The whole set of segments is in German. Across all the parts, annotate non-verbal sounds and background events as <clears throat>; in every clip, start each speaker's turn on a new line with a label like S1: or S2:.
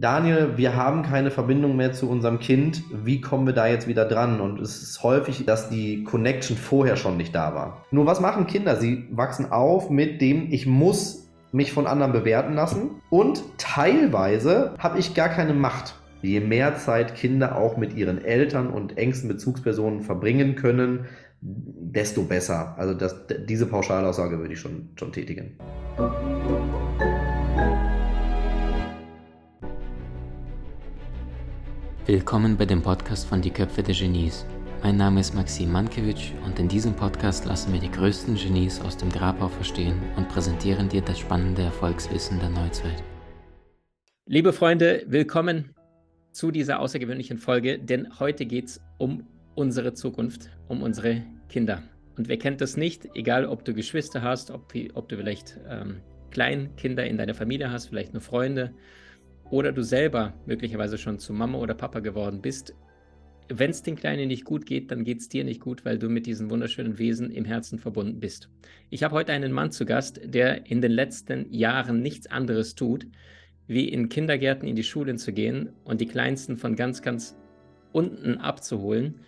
S1: Daniel, wir haben keine Verbindung mehr zu unserem Kind. Wie kommen wir da jetzt wieder dran? Und es ist häufig, dass die Connection vorher schon nicht da war. Nur was machen Kinder? Sie wachsen auf mit dem, ich muss mich von anderen bewerten lassen und teilweise habe ich gar keine Macht. Je mehr Zeit Kinder auch mit ihren Eltern und engsten Bezugspersonen verbringen können, desto besser. Also das, diese Pauschalaussage würde ich schon, schon tätigen.
S2: Willkommen bei dem Podcast von Die Köpfe der Genies. Mein Name ist Maxim Mankewitsch und in diesem Podcast lassen wir die größten Genies aus dem Grabau verstehen und präsentieren dir das spannende Erfolgswissen der Neuzeit.
S3: Liebe Freunde, willkommen zu dieser außergewöhnlichen Folge, denn heute geht es um unsere Zukunft, um unsere Kinder. Und wer kennt das nicht, egal ob du Geschwister hast, ob, ob du vielleicht ähm, Kleinkinder in deiner Familie hast, vielleicht nur Freunde oder du selber möglicherweise schon zu Mama oder Papa geworden bist, wenn es den Kleinen nicht gut geht, dann geht es dir nicht gut, weil du mit diesen wunderschönen Wesen im Herzen verbunden bist. Ich habe heute einen Mann zu Gast, der in den letzten Jahren nichts anderes tut, wie in Kindergärten in die Schulen zu gehen und die Kleinsten von ganz, ganz unten abzuholen,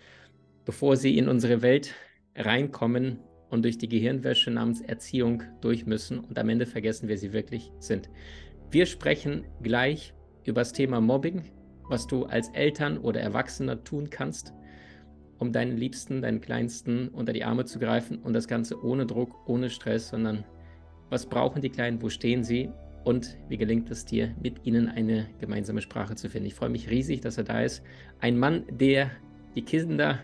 S3: bevor sie in unsere Welt reinkommen und durch die Gehirnwäsche namens Erziehung durch müssen und am Ende vergessen, wer sie wirklich sind. Wir sprechen gleich über das Thema Mobbing, was du als Eltern oder Erwachsener tun kannst, um deinen Liebsten, deinen Kleinsten unter die Arme zu greifen und das Ganze ohne Druck, ohne Stress, sondern was brauchen die Kleinen, wo stehen sie und wie gelingt es dir, mit ihnen eine gemeinsame Sprache zu finden. Ich freue mich riesig, dass er da ist. Ein Mann, der die Kinder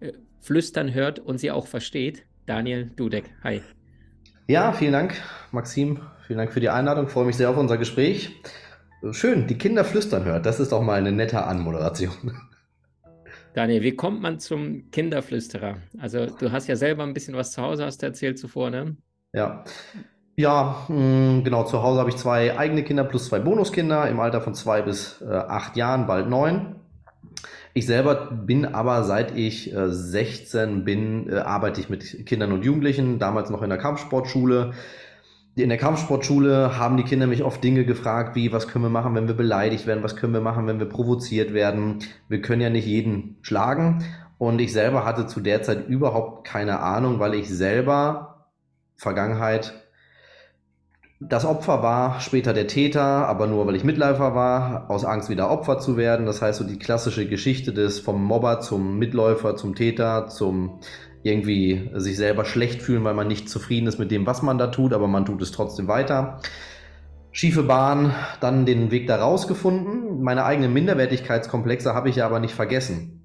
S3: äh, flüstern hört und sie auch versteht. Daniel Dudek. Hi.
S1: Ja, vielen Dank, Maxim. Vielen Dank für die Einladung. Ich freue mich sehr auf unser Gespräch. Schön, die Kinder flüstern hört. Das ist doch mal eine nette Anmoderation. <laughs>
S3: Daniel, wie kommt man zum Kinderflüsterer? Also, du hast ja selber ein bisschen was zu Hause, hast du erzählt zuvor, ne?
S1: Ja. Ja, hm, genau. Zu Hause habe ich zwei eigene Kinder plus zwei Bonuskinder im Alter von zwei bis äh, acht Jahren, bald neun. Ich selber bin aber seit ich äh, 16 bin, äh, arbeite ich mit Kindern und Jugendlichen, damals noch in der Kampfsportschule. In der Kampfsportschule haben die Kinder mich oft Dinge gefragt, wie, was können wir machen, wenn wir beleidigt werden, was können wir machen, wenn wir provoziert werden. Wir können ja nicht jeden schlagen. Und ich selber hatte zu der Zeit überhaupt keine Ahnung, weil ich selber Vergangenheit das Opfer war später der Täter, aber nur weil ich Mitläufer war, aus Angst wieder Opfer zu werden. Das heißt so die klassische Geschichte des vom Mobber zum Mitläufer, zum Täter, zum irgendwie sich selber schlecht fühlen, weil man nicht zufrieden ist mit dem, was man da tut, aber man tut es trotzdem weiter. Schiefe Bahn, dann den Weg da rausgefunden. Meine eigenen Minderwertigkeitskomplexe habe ich ja aber nicht vergessen.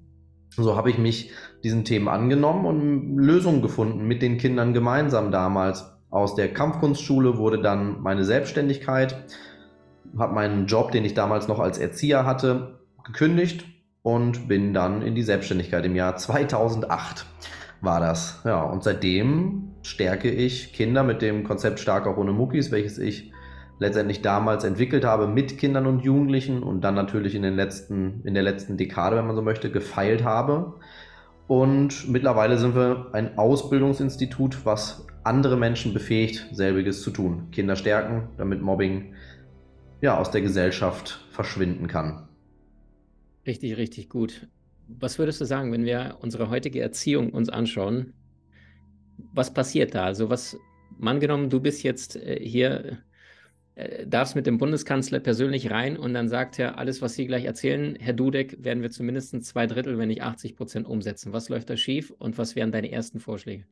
S1: So habe ich mich diesen Themen angenommen und Lösungen gefunden mit den Kindern gemeinsam damals. Aus der Kampfkunstschule wurde dann meine Selbstständigkeit, habe meinen Job, den ich damals noch als Erzieher hatte, gekündigt und bin dann in die Selbstständigkeit im Jahr 2008 war das. Ja, und seitdem stärke ich Kinder mit dem Konzept Stark auch ohne Muckis, welches ich letztendlich damals entwickelt habe mit Kindern und Jugendlichen und dann natürlich in, den letzten, in der letzten Dekade, wenn man so möchte, gefeilt habe. Und mittlerweile sind wir ein Ausbildungsinstitut, was andere Menschen befähigt, selbiges zu tun. Kinder stärken, damit Mobbing ja, aus der Gesellschaft verschwinden kann.
S3: Richtig, richtig gut. Was würdest du sagen, wenn wir unsere heutige Erziehung uns anschauen? Was passiert da? Also was, angenommen, du bist jetzt äh, hier, äh, darfst mit dem Bundeskanzler persönlich rein und dann sagt er, alles, was Sie gleich erzählen, Herr Dudek, werden wir zumindest zwei Drittel, wenn nicht 80 Prozent umsetzen. Was läuft da schief und was wären deine ersten Vorschläge?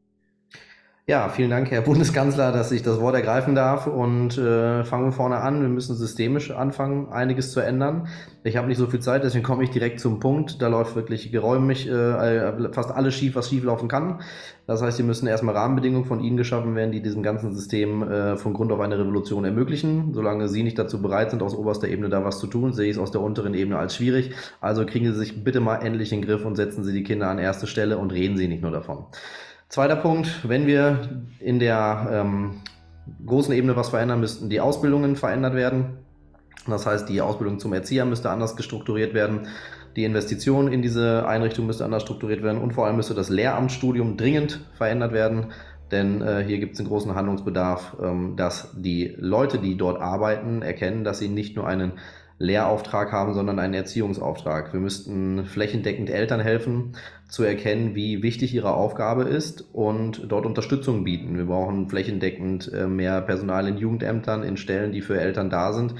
S1: Ja, vielen Dank, Herr Bundeskanzler, dass ich das Wort ergreifen darf. Und äh, fangen wir vorne an. Wir müssen systemisch anfangen, einiges zu ändern. Ich habe nicht so viel Zeit, deswegen komme ich direkt zum Punkt. Da läuft wirklich geräumig äh, fast alles schief, was schief laufen kann. Das heißt, hier müssen erstmal Rahmenbedingungen von Ihnen geschaffen werden, die diesem ganzen System äh, von Grund auf eine Revolution ermöglichen. Solange Sie nicht dazu bereit sind, aus oberster Ebene da was zu tun, sehe ich es aus der unteren Ebene als schwierig. Also kriegen Sie sich bitte mal endlich in den Griff und setzen Sie die Kinder an erste Stelle und reden Sie nicht nur davon. Zweiter Punkt, wenn wir in der ähm, großen Ebene was verändern, müssten die Ausbildungen verändert werden. Das heißt, die Ausbildung zum Erzieher müsste anders gestrukturiert werden. Die Investition in diese Einrichtung müsste anders strukturiert werden und vor allem müsste das Lehramtsstudium dringend verändert werden, denn äh, hier gibt es einen großen Handlungsbedarf, ähm, dass die Leute, die dort arbeiten, erkennen, dass sie nicht nur einen Lehrauftrag haben, sondern einen Erziehungsauftrag. Wir müssten flächendeckend Eltern helfen, zu erkennen, wie wichtig ihre Aufgabe ist und dort Unterstützung bieten. Wir brauchen flächendeckend äh, mehr Personal in Jugendämtern, in Stellen, die für Eltern da sind.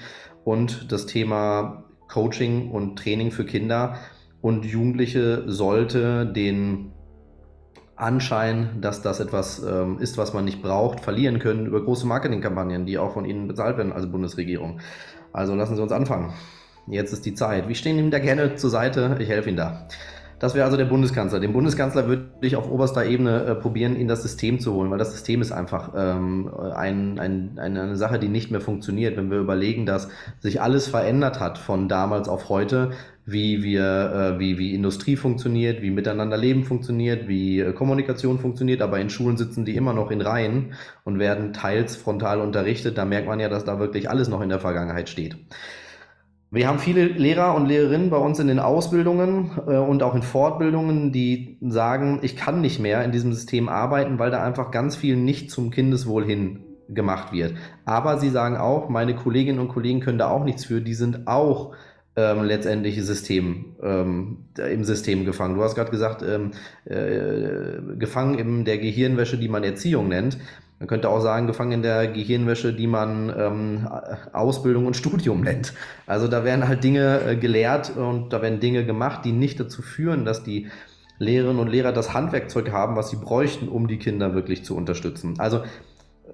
S1: Und das Thema Coaching und Training für Kinder und Jugendliche sollte den Anschein, dass das etwas ähm, ist, was man nicht braucht, verlieren können über große Marketingkampagnen, die auch von Ihnen bezahlt werden als Bundesregierung. Also lassen Sie uns anfangen. Jetzt ist die Zeit. Wir stehen Ihnen da gerne zur Seite. Ich helfe Ihnen da. Das wäre also der Bundeskanzler. Den Bundeskanzler würde ich auf oberster Ebene äh, probieren, in das System zu holen, weil das System ist einfach ähm, ein, ein, eine Sache, die nicht mehr funktioniert. Wenn wir überlegen, dass sich alles verändert hat von damals auf heute, wie wir, äh, wie, wie Industrie funktioniert, wie miteinander Leben funktioniert, wie äh, Kommunikation funktioniert, aber in Schulen sitzen die immer noch in Reihen und werden teils frontal unterrichtet. Da merkt man ja, dass da wirklich alles noch in der Vergangenheit steht. Wir haben viele Lehrer und Lehrerinnen bei uns in den Ausbildungen äh, und auch in Fortbildungen, die sagen, ich kann nicht mehr in diesem System arbeiten, weil da einfach ganz viel nicht zum Kindeswohl hin gemacht wird. Aber sie sagen auch, meine Kolleginnen und Kollegen können da auch nichts für, die sind auch ähm, letztendlich System, ähm, im System gefangen. Du hast gerade gesagt, ähm, äh, gefangen in der Gehirnwäsche, die man Erziehung nennt. Man könnte auch sagen, gefangen in der Gehirnwäsche, die man ähm, Ausbildung und Studium nennt. Also da werden halt Dinge äh, gelehrt und da werden Dinge gemacht, die nicht dazu führen, dass die Lehrerinnen und Lehrer das Handwerkzeug haben, was sie bräuchten, um die Kinder wirklich zu unterstützen. Also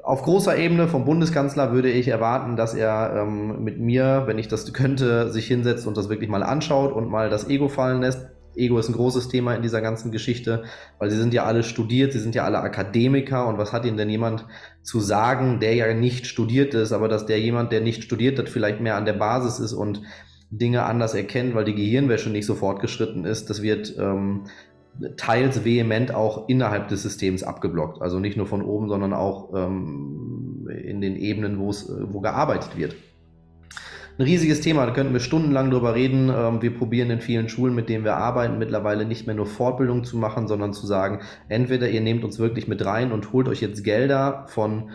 S1: auf großer Ebene vom Bundeskanzler würde ich erwarten, dass er ähm, mit mir, wenn ich das könnte, sich hinsetzt und das wirklich mal anschaut und mal das Ego fallen lässt Ego ist ein großes Thema in dieser ganzen Geschichte, weil sie sind ja alle studiert, sie sind ja alle Akademiker. Und was hat ihnen denn jemand zu sagen, der ja nicht studiert ist, aber dass der jemand, der nicht studiert hat, vielleicht mehr an der Basis ist und Dinge anders erkennt, weil die Gehirnwäsche nicht so fortgeschritten ist, das wird ähm, teils vehement auch innerhalb des Systems abgeblockt. Also nicht nur von oben, sondern auch ähm, in den Ebenen, wo es, wo gearbeitet wird ein riesiges Thema, da könnten wir stundenlang drüber reden. Ähm, wir probieren in vielen Schulen, mit denen wir arbeiten, mittlerweile nicht mehr nur Fortbildung zu machen, sondern zu sagen, entweder ihr nehmt uns wirklich mit rein und holt euch jetzt Gelder von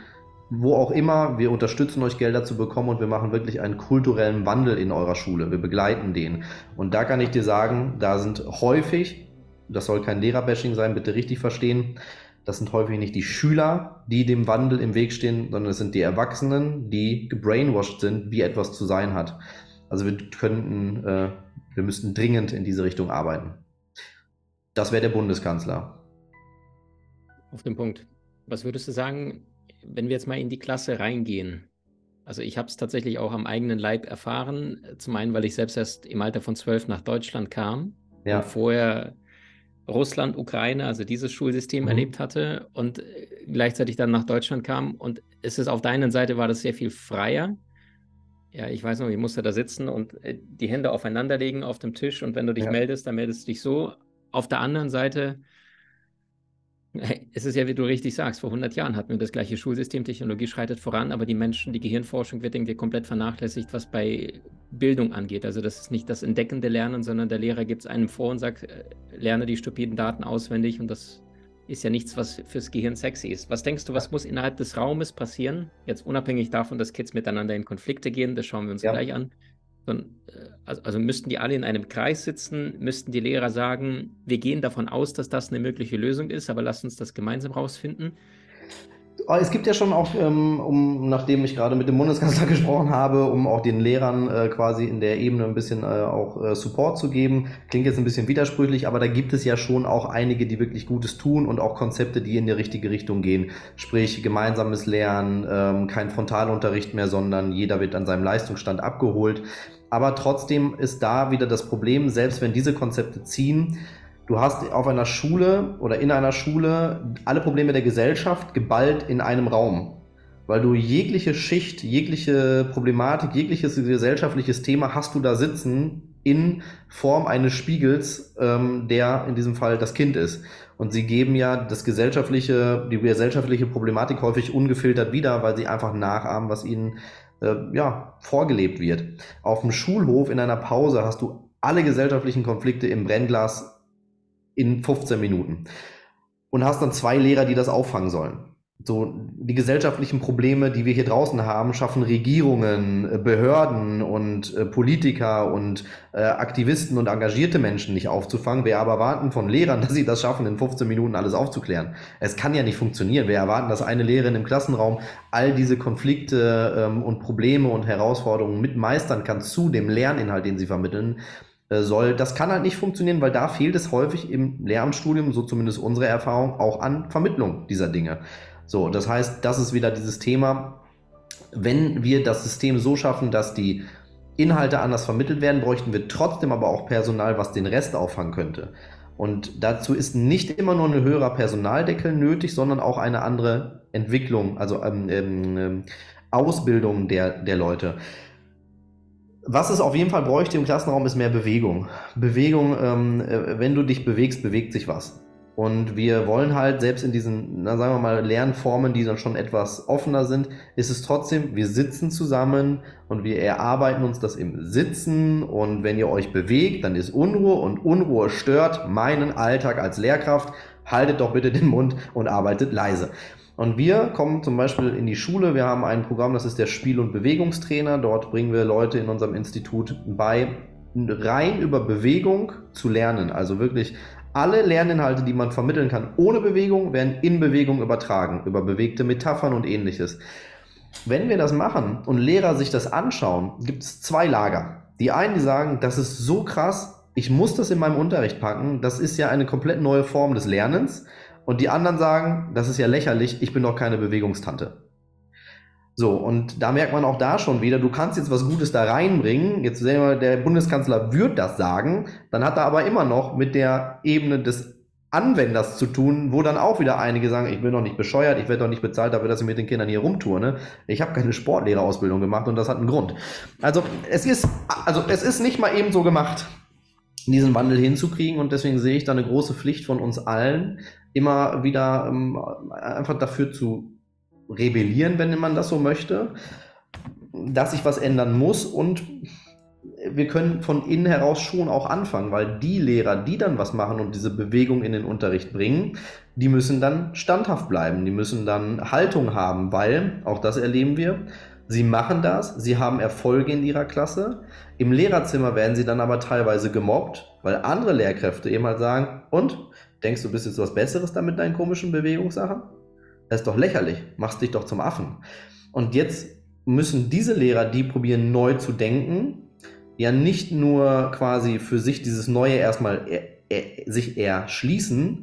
S1: wo auch immer, wir unterstützen euch Gelder zu bekommen und wir machen wirklich einen kulturellen Wandel in eurer Schule. Wir begleiten den. Und da kann ich dir sagen, da sind häufig, das soll kein Lehrerbashing sein, bitte richtig verstehen, das sind häufig nicht die Schüler, die dem Wandel im Weg stehen, sondern es sind die Erwachsenen, die gebrainwashed sind, wie etwas zu sein hat. Also wir könnten, äh, wir müssten dringend in diese Richtung arbeiten. Das wäre der Bundeskanzler.
S3: Auf den Punkt. Was würdest du sagen, wenn wir jetzt mal in die Klasse reingehen? Also ich habe es tatsächlich auch am eigenen Leib erfahren. Zum einen, weil ich selbst erst im Alter von zwölf nach Deutschland kam ja. und vorher Russland, Ukraine, also dieses Schulsystem mhm. erlebt hatte und äh, gleichzeitig dann nach Deutschland kam. Und es ist auf der einen Seite war das sehr viel freier. Ja, ich weiß noch, ich musste da sitzen und äh, die Hände aufeinander legen auf dem Tisch und wenn du dich ja. meldest, dann meldest du dich so. Auf der anderen Seite es ist ja, wie du richtig sagst, vor 100 Jahren hatten wir das gleiche Schulsystem, Technologie schreitet voran, aber die Menschen, die Gehirnforschung wird irgendwie komplett vernachlässigt, was bei Bildung angeht. Also das ist nicht das entdeckende Lernen, sondern der Lehrer gibt es einem vor und sagt, äh, lerne die stupiden Daten auswendig und das ist ja nichts, was fürs Gehirn sexy ist. Was denkst du, was muss innerhalb des Raumes passieren? Jetzt unabhängig davon, dass Kids miteinander in Konflikte gehen, das schauen wir uns ja. gleich an. Äh, also, also müssten die alle in einem Kreis sitzen, müssten die Lehrer sagen, wir gehen davon aus, dass das eine mögliche Lösung ist, aber lasst uns das gemeinsam rausfinden.
S1: Es gibt ja schon auch, ähm, um, nachdem ich gerade mit dem Bundeskanzler <laughs> gesprochen habe, um auch den Lehrern äh, quasi in der Ebene ein bisschen äh, auch äh, Support zu geben. Klingt jetzt ein bisschen widersprüchlich, aber da gibt es ja schon auch einige, die wirklich Gutes tun und auch Konzepte, die in die richtige Richtung gehen. Sprich, gemeinsames Lernen, ähm, kein Frontalunterricht mehr, sondern jeder wird an seinem Leistungsstand abgeholt. Aber trotzdem ist da wieder das Problem, selbst wenn diese Konzepte ziehen, du hast auf einer Schule oder in einer Schule alle Probleme der Gesellschaft geballt in einem Raum. Weil du jegliche Schicht, jegliche Problematik, jegliches gesellschaftliches Thema hast du da sitzen in Form eines Spiegels, ähm, der in diesem Fall das Kind ist. Und sie geben ja das gesellschaftliche, die gesellschaftliche Problematik häufig ungefiltert wieder, weil sie einfach nachahmen, was ihnen äh, ja, vorgelebt wird. Auf dem Schulhof in einer Pause hast du alle gesellschaftlichen Konflikte im Brennglas in 15 Minuten und hast dann zwei Lehrer, die das auffangen sollen. so die gesellschaftlichen Probleme, die wir hier draußen haben, schaffen Regierungen, äh, Behörden und äh, Politiker und äh, Aktivisten und engagierte Menschen nicht aufzufangen. Wir aber erwarten von Lehrern, <laughs> dass sie das schaffen, in 15 Minuten alles aufzuklären. Es kann ja nicht funktionieren. Wir erwarten, dass eine Lehrerin im Klassenraum all diese Konflikte ähm, und Probleme und Herausforderungen mitmeistern kann zu dem Lerninhalt, den sie vermitteln soll. Das kann halt nicht funktionieren, weil da fehlt es häufig im Lehramtsstudium, so zumindest unsere Erfahrung, auch an Vermittlung dieser Dinge. So, das heißt, das ist wieder dieses Thema, wenn wir das System so schaffen, dass die Inhalte anders vermittelt werden, bräuchten wir trotzdem aber auch Personal, was den Rest auffangen könnte. Und dazu ist nicht immer nur ein höherer Personaldeckel nötig, sondern auch eine andere Entwicklung, also ähm, ähm, ähm Ausbildung der, der Leute. Was es auf jeden Fall bräuchte im Klassenraum, ist mehr Bewegung. Bewegung, ähm, äh, wenn du dich bewegst, bewegt sich was. Und wir wollen halt selbst in diesen, na, sagen wir mal, Lernformen, die dann schon etwas offener sind, ist es trotzdem, wir sitzen zusammen und wir erarbeiten uns das im Sitzen. Und wenn ihr euch bewegt, dann ist Unruhe und Unruhe stört meinen Alltag als Lehrkraft. Haltet doch bitte den Mund und arbeitet leise. Und wir kommen zum Beispiel in die Schule. Wir haben ein Programm, das ist der Spiel- und Bewegungstrainer. Dort bringen wir Leute in unserem Institut bei, rein über Bewegung zu lernen. Also wirklich alle Lerninhalte, die man vermitteln kann ohne Bewegung, werden in Bewegung übertragen, über bewegte Metaphern und ähnliches. Wenn wir das machen und Lehrer sich das anschauen, gibt es zwei Lager. Die einen, die sagen, das ist so krass, ich muss das in meinem Unterricht packen, das ist ja eine komplett neue Form des Lernens. Und die anderen sagen, das ist ja lächerlich, ich bin doch keine Bewegungstante. So, und da merkt man auch da schon wieder, du kannst jetzt was Gutes da reinbringen. Jetzt sehen wir, der Bundeskanzler wird das sagen, dann hat er aber immer noch mit der Ebene des Anwenders zu tun, wo dann auch wieder einige sagen, ich bin doch nicht bescheuert, ich werde doch nicht bezahlt dafür, dass ich mit den Kindern hier rumturne. Ich habe keine Sportlehrerausbildung gemacht und das hat einen Grund. Also es ist, also es ist nicht mal eben so gemacht, diesen Wandel hinzukriegen und deswegen sehe ich da eine große Pflicht von uns allen, immer wieder ähm, einfach dafür zu rebellieren, wenn man das so möchte, dass sich was ändern muss. Und wir können von innen heraus schon auch anfangen, weil die Lehrer, die dann was machen und diese Bewegung in den Unterricht bringen, die müssen dann standhaft bleiben, die müssen dann Haltung haben, weil, auch das erleben wir, sie machen das, sie haben Erfolge in ihrer Klasse, im Lehrerzimmer werden sie dann aber teilweise gemobbt, weil andere Lehrkräfte eben halt sagen, und, denkst du, bist jetzt was Besseres da mit deinen komischen Bewegungssachen? Das ist doch lächerlich. Machst dich doch zum Affen. Und jetzt müssen diese Lehrer, die probieren neu zu denken, ja nicht nur quasi für sich dieses Neue erstmal er, er, sich erschließen,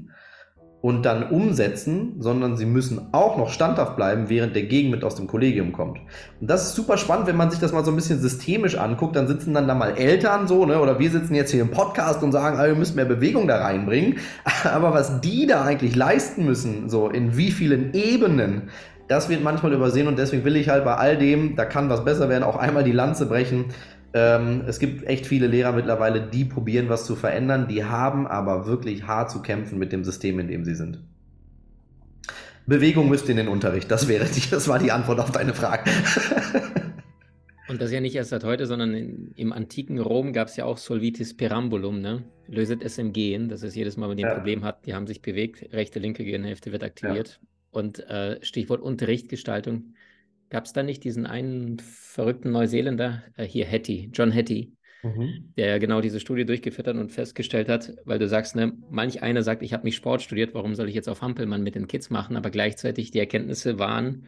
S1: und dann umsetzen, sondern sie müssen auch noch standhaft bleiben, während der Gegenwind aus dem Kollegium kommt. Und das ist super spannend, wenn man sich das mal so ein bisschen systemisch anguckt, dann sitzen dann da mal Eltern so, ne, oder wir sitzen jetzt hier im Podcast und sagen, ah, wir müssen mehr Bewegung da reinbringen. <laughs> Aber was die da eigentlich leisten müssen, so in wie vielen Ebenen, das wird manchmal übersehen und deswegen will ich halt bei all dem, da kann was besser werden, auch einmal die Lanze brechen ähm, es gibt echt viele Lehrer mittlerweile, die probieren, was zu verändern, die haben aber wirklich hart zu kämpfen mit dem System, in dem sie sind. Bewegung müsste in den Unterricht, das wäre die, das war die Antwort auf deine Frage.
S3: Und das ja nicht erst seit heute, sondern in, im antiken Rom gab es ja auch Solvitis Perambulum, ne? Löset es im Gehen. Das ist jedes Mal, wenn die ein ja. Problem hat, die haben sich bewegt, rechte, linke Gehirnhälfte wird aktiviert. Ja. Und äh, Stichwort Unterrichtgestaltung Gab es da nicht diesen einen verrückten Neuseeländer, äh, hier Hattie, John Hattie, mhm. der genau diese Studie durchgeführt hat und festgestellt hat, weil du sagst, ne, manch einer sagt, ich habe mich Sport studiert, warum soll ich jetzt auf Hampelmann mit den Kids machen? Aber gleichzeitig die Erkenntnisse waren,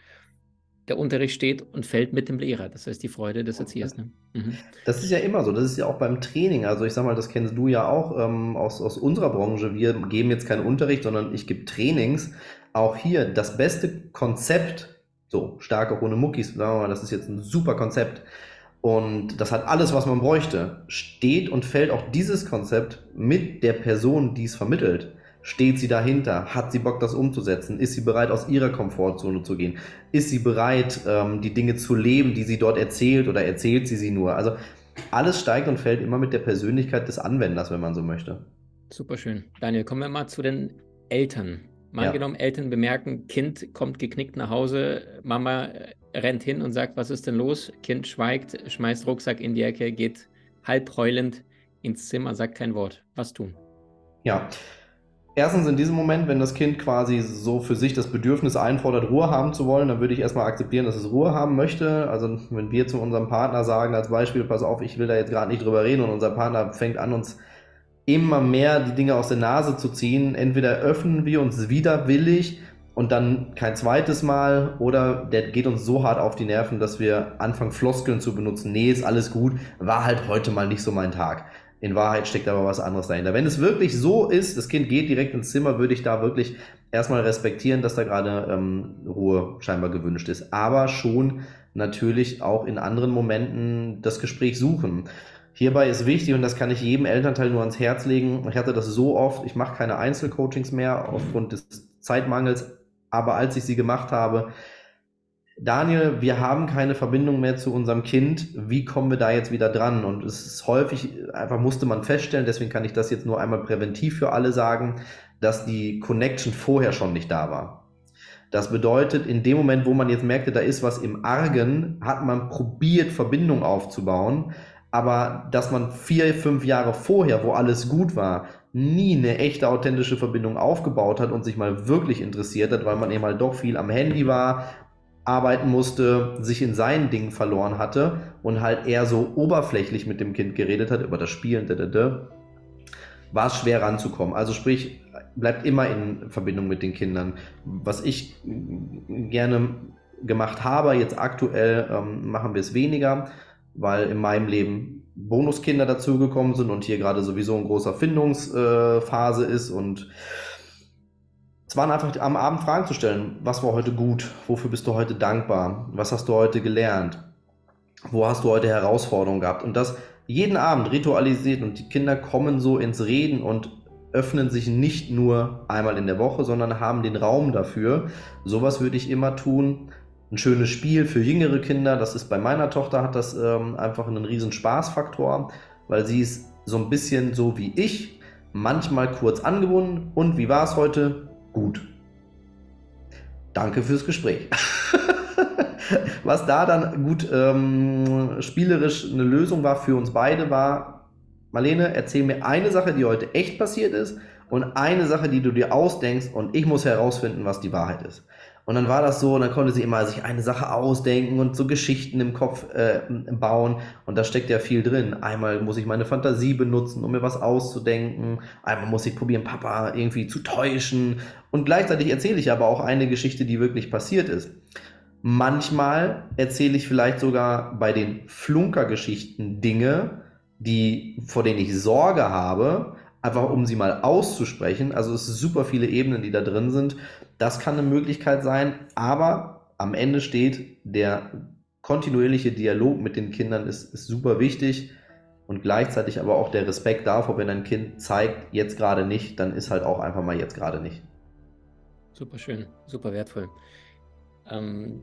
S3: der Unterricht steht und fällt mit dem Lehrer. Das heißt die Freude des Erziehers. Ne?
S1: Mhm. Das ist ja immer so. Das ist ja auch beim Training. Also ich sag mal, das kennst du ja auch ähm, aus, aus unserer Branche. Wir geben jetzt keinen Unterricht, sondern ich gebe Trainings. Auch hier das beste Konzept so, stark auch ohne Muckis, sagen wir mal, das ist jetzt ein super Konzept. Und das hat alles, was man bräuchte. Steht und fällt auch dieses Konzept mit der Person, die es vermittelt. Steht sie dahinter? Hat sie Bock, das umzusetzen? Ist sie bereit, aus ihrer Komfortzone zu gehen? Ist sie bereit, ähm, die Dinge zu leben, die sie dort erzählt oder erzählt sie sie nur? Also alles steigt und fällt immer mit der Persönlichkeit des Anwenders, wenn man so möchte.
S3: Super schön. Daniel, kommen wir mal zu den Eltern. Mal ja. Eltern bemerken, Kind kommt geknickt nach Hause, Mama rennt hin und sagt, was ist denn los? Kind schweigt, schmeißt Rucksack in die Ecke, geht halb heulend ins Zimmer, sagt kein Wort. Was tun?
S1: Ja, erstens in diesem Moment, wenn das Kind quasi so für sich das Bedürfnis einfordert, Ruhe haben zu wollen, dann würde ich erstmal akzeptieren, dass es Ruhe haben möchte. Also wenn wir zu unserem Partner sagen, als Beispiel, pass auf, ich will da jetzt gerade nicht drüber reden und unser Partner fängt an, uns immer mehr die Dinge aus der Nase zu ziehen, entweder öffnen wir uns widerwillig und dann kein zweites Mal oder der geht uns so hart auf die Nerven, dass wir anfangen Floskeln zu benutzen. Nee, ist alles gut, war halt heute mal nicht so mein Tag. In Wahrheit steckt aber was anderes dahinter. Wenn es wirklich so ist, das Kind geht direkt ins Zimmer, würde ich da wirklich erstmal respektieren, dass da gerade ähm, Ruhe scheinbar gewünscht ist. Aber schon natürlich auch in anderen Momenten das Gespräch suchen. Hierbei ist wichtig, und das kann ich jedem Elternteil nur ans Herz legen, ich hatte das so oft, ich mache keine Einzelcoachings mehr aufgrund des Zeitmangels, aber als ich sie gemacht habe, Daniel, wir haben keine Verbindung mehr zu unserem Kind. Wie kommen wir da jetzt wieder dran? Und es ist häufig, einfach musste man feststellen, deswegen kann ich das jetzt nur einmal präventiv für alle sagen, dass die Connection vorher schon nicht da war. Das bedeutet, in dem Moment, wo man jetzt merkte, da ist was im Argen, hat man probiert, Verbindung aufzubauen. Aber dass man vier, fünf Jahre vorher, wo alles gut war, nie eine echte authentische Verbindung aufgebaut hat und sich mal wirklich interessiert hat, weil man eben halt doch viel am Handy war, arbeiten musste, sich in seinen Dingen verloren hatte und halt eher so oberflächlich mit dem Kind geredet hat über das Spielen, war es schwer ranzukommen. Also sprich, bleibt immer in Verbindung mit den Kindern. Was ich gerne gemacht habe, jetzt aktuell ähm, machen wir es weniger, weil in meinem Leben Bonuskinder dazugekommen sind und hier gerade sowieso ein großer Findungsphase äh, ist und es waren einfach am Abend Fragen zu stellen. Was war heute gut? Wofür bist du heute dankbar? Was hast du heute gelernt? Wo hast du heute Herausforderungen gehabt? Und das jeden Abend ritualisiert und die Kinder kommen so ins Reden und öffnen sich nicht nur einmal in der Woche, sondern haben den Raum dafür. Sowas würde ich immer tun. Ein schönes Spiel für jüngere Kinder. Das ist bei meiner Tochter hat das ähm, einfach einen riesen Spaßfaktor, weil sie ist so ein bisschen so wie ich, manchmal kurz angebunden. Und wie war es heute? gut. Danke fürs Gespräch. <laughs> Was da dann gut ähm, spielerisch eine Lösung war für uns beide, war, Marlene, erzähl mir eine Sache, die heute echt passiert ist und eine Sache, die du dir ausdenkst und ich muss herausfinden, was die Wahrheit ist. Und dann war das so, und dann konnte sie immer sich eine Sache ausdenken und so Geschichten im Kopf äh, bauen. Und da steckt ja viel drin. Einmal muss ich meine Fantasie benutzen, um mir was auszudenken. Einmal muss ich probieren, Papa irgendwie zu täuschen. Und gleichzeitig erzähle ich aber auch eine Geschichte, die wirklich passiert ist. Manchmal erzähle ich vielleicht sogar bei den Flunkergeschichten Dinge, die, vor denen ich Sorge habe, einfach um sie mal auszusprechen. Also es sind super viele Ebenen, die da drin sind. Das kann eine Möglichkeit sein, aber am Ende steht, der kontinuierliche Dialog mit den Kindern ist, ist super wichtig und gleichzeitig aber auch der Respekt davor, wenn ein Kind zeigt, jetzt gerade nicht, dann ist halt auch einfach mal jetzt gerade nicht.
S3: Super schön, super wertvoll. Ähm,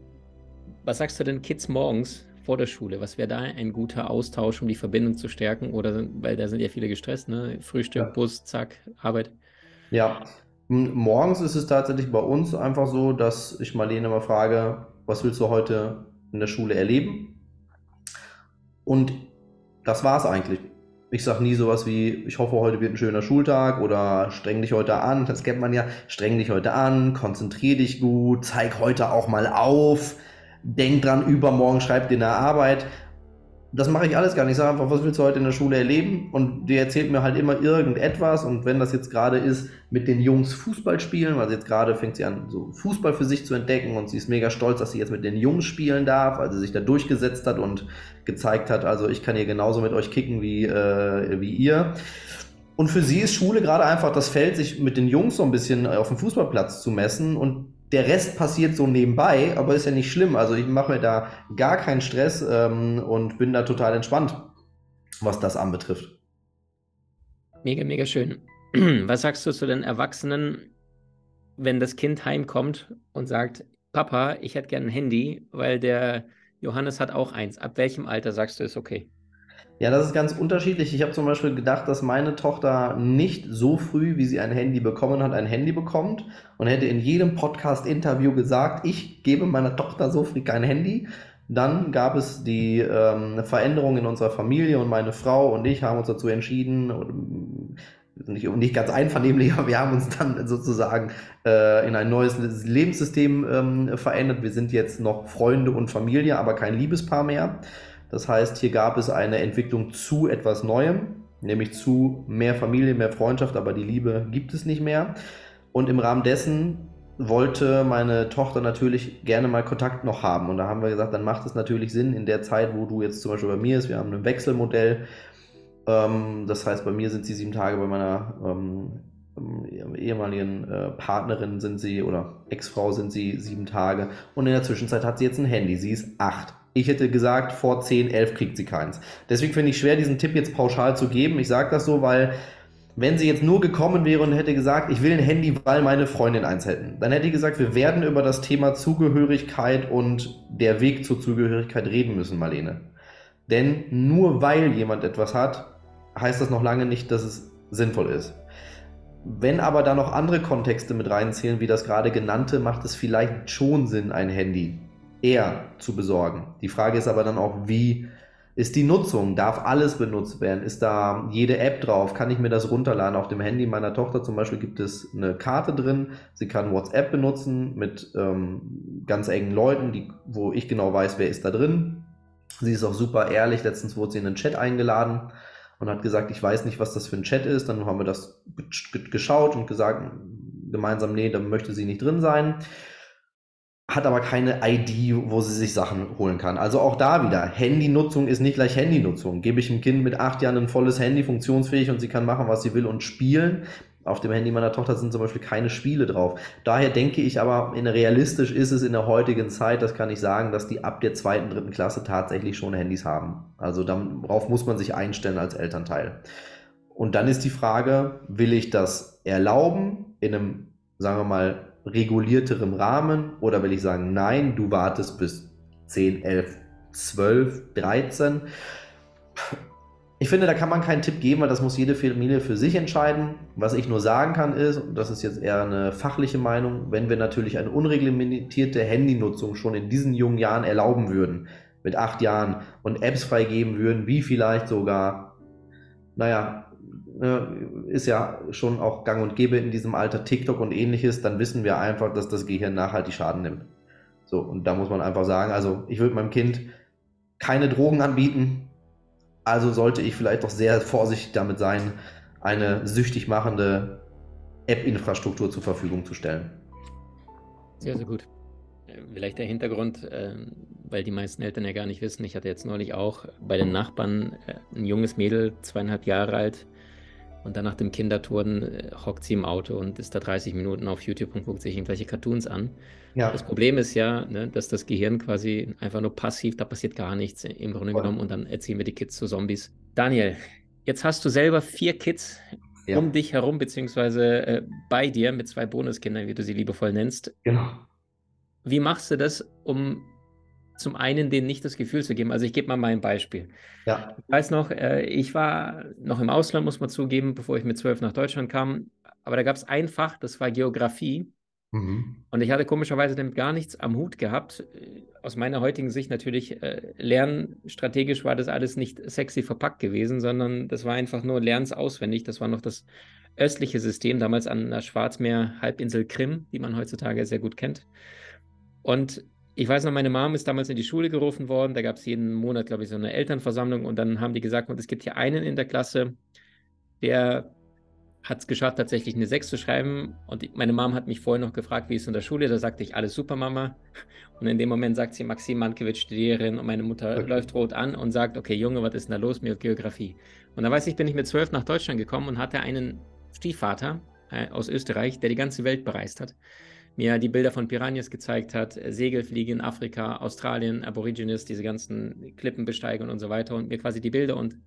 S3: was sagst du denn Kids morgens, vor der Schule? Was wäre da ein guter Austausch, um die Verbindung zu stärken? Oder weil da sind ja viele gestresst, ne? Frühstück, ja. Bus, zack, Arbeit.
S1: Ja, morgens ist es tatsächlich bei uns einfach so, dass ich Marlene mal frage, was willst du heute in der Schule erleben? Und das war es eigentlich. Ich sage nie sowas wie, ich hoffe, heute wird ein schöner Schultag oder streng dich heute an. Das kennt man ja. Streng dich heute an, konzentrier dich gut, zeig heute auch mal auf denk dran, übermorgen schreib dir eine Arbeit. Das mache ich alles gar nicht. Ich sage einfach, was willst du heute in der Schule erleben? Und die erzählt mir halt immer irgendetwas. Und wenn das jetzt gerade ist, mit den Jungs Fußball spielen, weil jetzt gerade fängt sie an, so Fußball für sich zu entdecken und sie ist mega stolz, dass sie jetzt mit den Jungs spielen darf, weil sie sich da durchgesetzt hat und gezeigt hat, also ich kann hier genauso mit euch kicken wie, äh, wie ihr. Und für sie ist Schule gerade einfach das Feld, sich mit den Jungs so ein bisschen auf dem Fußballplatz zu messen und der Rest passiert so nebenbei, aber ist ja nicht schlimm. Also ich mache mir da gar keinen Stress ähm, und bin da total entspannt, was das anbetrifft.
S3: Mega, mega schön. <clears throat> Was sagst du zu den Erwachsenen, wenn das Kind heimkommt und sagt, Papa, ich hätte gern ein Handy, weil der Johannes hat auch eins. Ab welchem Alter sagst du, ist okay?
S1: Ja, das ist ganz unterschiedlich. Ich habe zum Beispiel gedacht, dass meine Tochter nicht so früh, wie sie ein Handy bekommen hat, ein Handy bekommt und hätte in jedem Podcast-Interview gesagt, ich gebe meiner Tochter so früh kein Handy. Dann gab es die ähm, Veränderung in unserer Familie und meine Frau und ich haben uns dazu entschieden, nicht, nicht ganz einvernehmlich, <laughs> aber wir haben uns dann sozusagen äh, in ein neues Lebenssystem ähm, verändert. Wir sind jetzt noch Freunde und Familie, aber kein Liebespaar mehr. Das heißt, hier gab es eine Entwicklung zu etwas Neuem, nämlich zu mehr Familie, mehr Freundschaft, aber die Liebe gibt es nicht mehr. Und im Rahmen dessen wollte meine Tochter natürlich gerne mal Kontakt noch haben. Und da haben wir gesagt, dann macht es natürlich Sinn, in der Zeit, wo du jetzt zum Beispiel bei mir bist, wir haben ein Wechselmodell. Ähm, das heißt, bei mir sind sie sieben Tage, bei meiner ähm, ehemaligen äh, Partnerin sind sie oder Ex-Frau sind sie sieben Tage. Und in der Zwischenzeit hat sie jetzt ein Handy. Sie ist acht. Ich hätte gesagt, vor 10, 11 kriegt sie keins. Deswegen finde ich schwer, diesen Tipp jetzt pauschal zu geben. Ich sage das so, weil wenn sie jetzt nur gekommen wäre und hätte gesagt, ich will ein Handy, weil meine Freundin eins hätten, dann hätte ich gesagt, wir werden über das Thema Zugehörigkeit und der Weg zur Zugehörigkeit reden müssen, Marlene. Denn nur weil jemand etwas hat, heißt das noch lange nicht, dass es sinnvoll ist. Wenn aber da noch andere Kontexte mit reinzählen, wie das gerade genannte, macht es vielleicht schon Sinn, ein Handy eher zu besorgen. Die Frage ist aber dann auch, wie ist die Nutzung? Darf alles benutzt werden? Ist da jede App drauf? Kann ich mir das runterladen? Auf dem Handy meiner Tochter zum Beispiel gibt es eine Karte drin. Sie kann WhatsApp benutzen mit ähm, ganz engen Leuten, die, wo ich genau weiß, wer ist da drin. Sie ist auch super ehrlich. Letztens wurde sie in einen Chat eingeladen und hat gesagt, ich weiß nicht, was das für ein Chat ist. Dann haben wir das geschaut und gesagt, gemeinsam, nee, da möchte sie nicht drin sein hat aber keine ID, wo sie sich Sachen holen kann. Also auch da wieder, Handynutzung ist nicht gleich Handynutzung. Gebe ich einem Kind mit acht Jahren ein volles Handy, funktionsfähig und sie kann machen, was sie will und spielen. Auf dem Handy meiner Tochter sind zum Beispiel keine Spiele drauf. Daher denke ich aber, in realistisch ist es in der heutigen Zeit, das kann ich sagen, dass die ab der zweiten, dritten Klasse tatsächlich schon Handys haben. Also darauf muss man sich einstellen als Elternteil. Und dann ist die Frage, will ich das erlauben in einem, sagen wir mal, regulierterem Rahmen oder will ich sagen, nein, du wartest bis 10, 11, 12, 13. Ich finde, da kann man keinen Tipp geben, weil das muss jede Familie für sich entscheiden. Was ich nur sagen kann ist, und das ist jetzt eher eine fachliche Meinung, wenn wir natürlich eine unreglementierte Handynutzung schon in diesen jungen Jahren erlauben würden, mit acht Jahren und Apps freigeben würden, wie vielleicht sogar, naja, ist ja schon auch gang und gäbe in diesem Alter TikTok und ähnliches, dann wissen wir einfach, dass das Gehirn nachhaltig Schaden nimmt. So, und da muss man einfach sagen, also ich würde meinem Kind keine Drogen anbieten, also sollte ich vielleicht doch sehr vorsichtig damit sein, eine süchtig machende App-Infrastruktur zur Verfügung zu stellen.
S3: Sehr, sehr gut. Äh, vielleicht der Hintergrund, ähm, weil die meisten Eltern ja gar nicht wissen, ich hatte jetzt neulich auch bei den Nachbarn äh, ein junges Mädel, zweieinhalb Jahre alt, und dann nach dem Kinderturnen äh, hockt sie im Auto und ist da 30 Minuten auf YouTube und guckt sich irgendwelche Cartoons an. Ja. Das Problem ist ja, ne, dass das Gehirn quasi einfach nur passiv, da passiert gar nichts im Grunde Voll. genommen und dann erziehen wir die Kids zu Zombies. Daniel, jetzt hast du selber vier Kids ja. um dich herum, beziehungsweise äh, bei dir mit zwei Bonuskindern, wie du sie liebevoll nennst.
S1: Genau.
S3: Wie machst du das, um zum einen denen nicht das Gefühl zu geben. Also ich gebe mal mein Beispiel. Ja. Ich weiß noch, äh, ich war noch im Ausland, muss man zugeben, bevor ich mit zwölf nach Deutschland kam. Aber da gab es ein Fach, das war Geografie. Mhm. Und ich hatte komischerweise damit gar nichts am Hut gehabt. Aus meiner heutigen Sicht natürlich, äh, lernstrategisch war das alles nicht sexy verpackt gewesen, sondern das war einfach nur Lernens auswendig. Das war noch das östliche System, damals an der Schwarzmeer-Halbinsel Krim, die man heutzutage sehr gut kennt. Und ich weiß noch, meine Mom ist damals in die Schule gerufen worden. Da gab es jeden Monat, glaube ich, so eine Elternversammlung. Und dann haben die gesagt, und es gibt hier einen in der Klasse, der hat es geschafft, tatsächlich eine 6 zu schreiben. Und meine Mom hat mich vorher noch gefragt, wie ist es in der Schule? Da sagte ich, alles super, Mama. Und in dem Moment sagt sie, Maxim Mankiewicz, Studiererin. Und meine Mutter okay. läuft rot an und sagt, okay, Junge, was ist denn da los mit Geografie? Und da weiß ich, bin ich mit zwölf nach Deutschland gekommen und hatte einen Stiefvater äh, aus Österreich, der die ganze Welt bereist hat mir die Bilder von Piranhas gezeigt hat, äh, Segelfliegen in Afrika, Australien, Aborigines, diese ganzen Klippenbesteigen und so weiter und mir quasi die Bilder und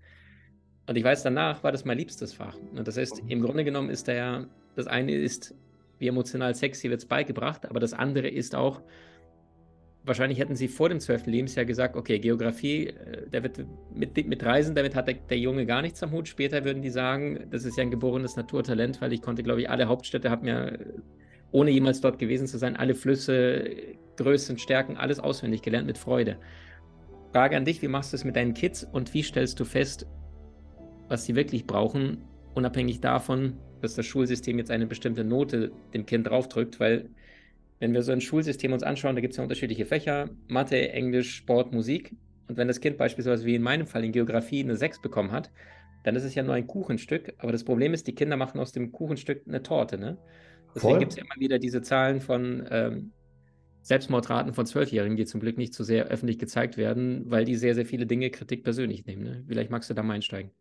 S3: und ich weiß, danach war das mein liebstes Fach. Und das heißt, im Grunde genommen ist da ja, das eine ist, wie emotional sexy wird es beigebracht, aber das andere ist auch, wahrscheinlich hätten sie vor dem 12. Lebensjahr gesagt, okay, Geografie, äh, der wird mit, mit Reisen, damit hat der, der, Junge gar nichts am Hut. Später würden die sagen, das ist ja ein geborenes Naturtalent, weil ich konnte, glaube ich, alle Hauptstädte, habe mir ohne jemals dort gewesen zu sein, alle Flüsse, Größen, Stärken, alles auswendig gelernt mit Freude. Frage an dich, wie machst du es mit deinen Kids und wie stellst du fest, was sie wirklich brauchen unabhängig davon, dass das Schulsystem jetzt eine bestimmte Note dem Kind draufdrückt, weil wenn wir so ein Schulsystem uns anschauen, da gibt es ja unterschiedliche Fächer, Mathe, Englisch, Sport, Musik. Und wenn das Kind beispielsweise wie in meinem Fall in Geografie eine 6 bekommen hat, dann ist es ja nur ein Kuchenstück. Aber das Problem ist, die Kinder machen aus dem Kuchenstück eine Torte. Ne? Deswegen gibt es ja immer wieder diese Zahlen von ähm, Selbstmordraten von Zwölfjährigen, die zum Glück nicht so sehr öffentlich gezeigt werden, weil die sehr, sehr viele Dinge Kritik persönlich nehmen. Ne? Vielleicht magst du da mal einsteigen.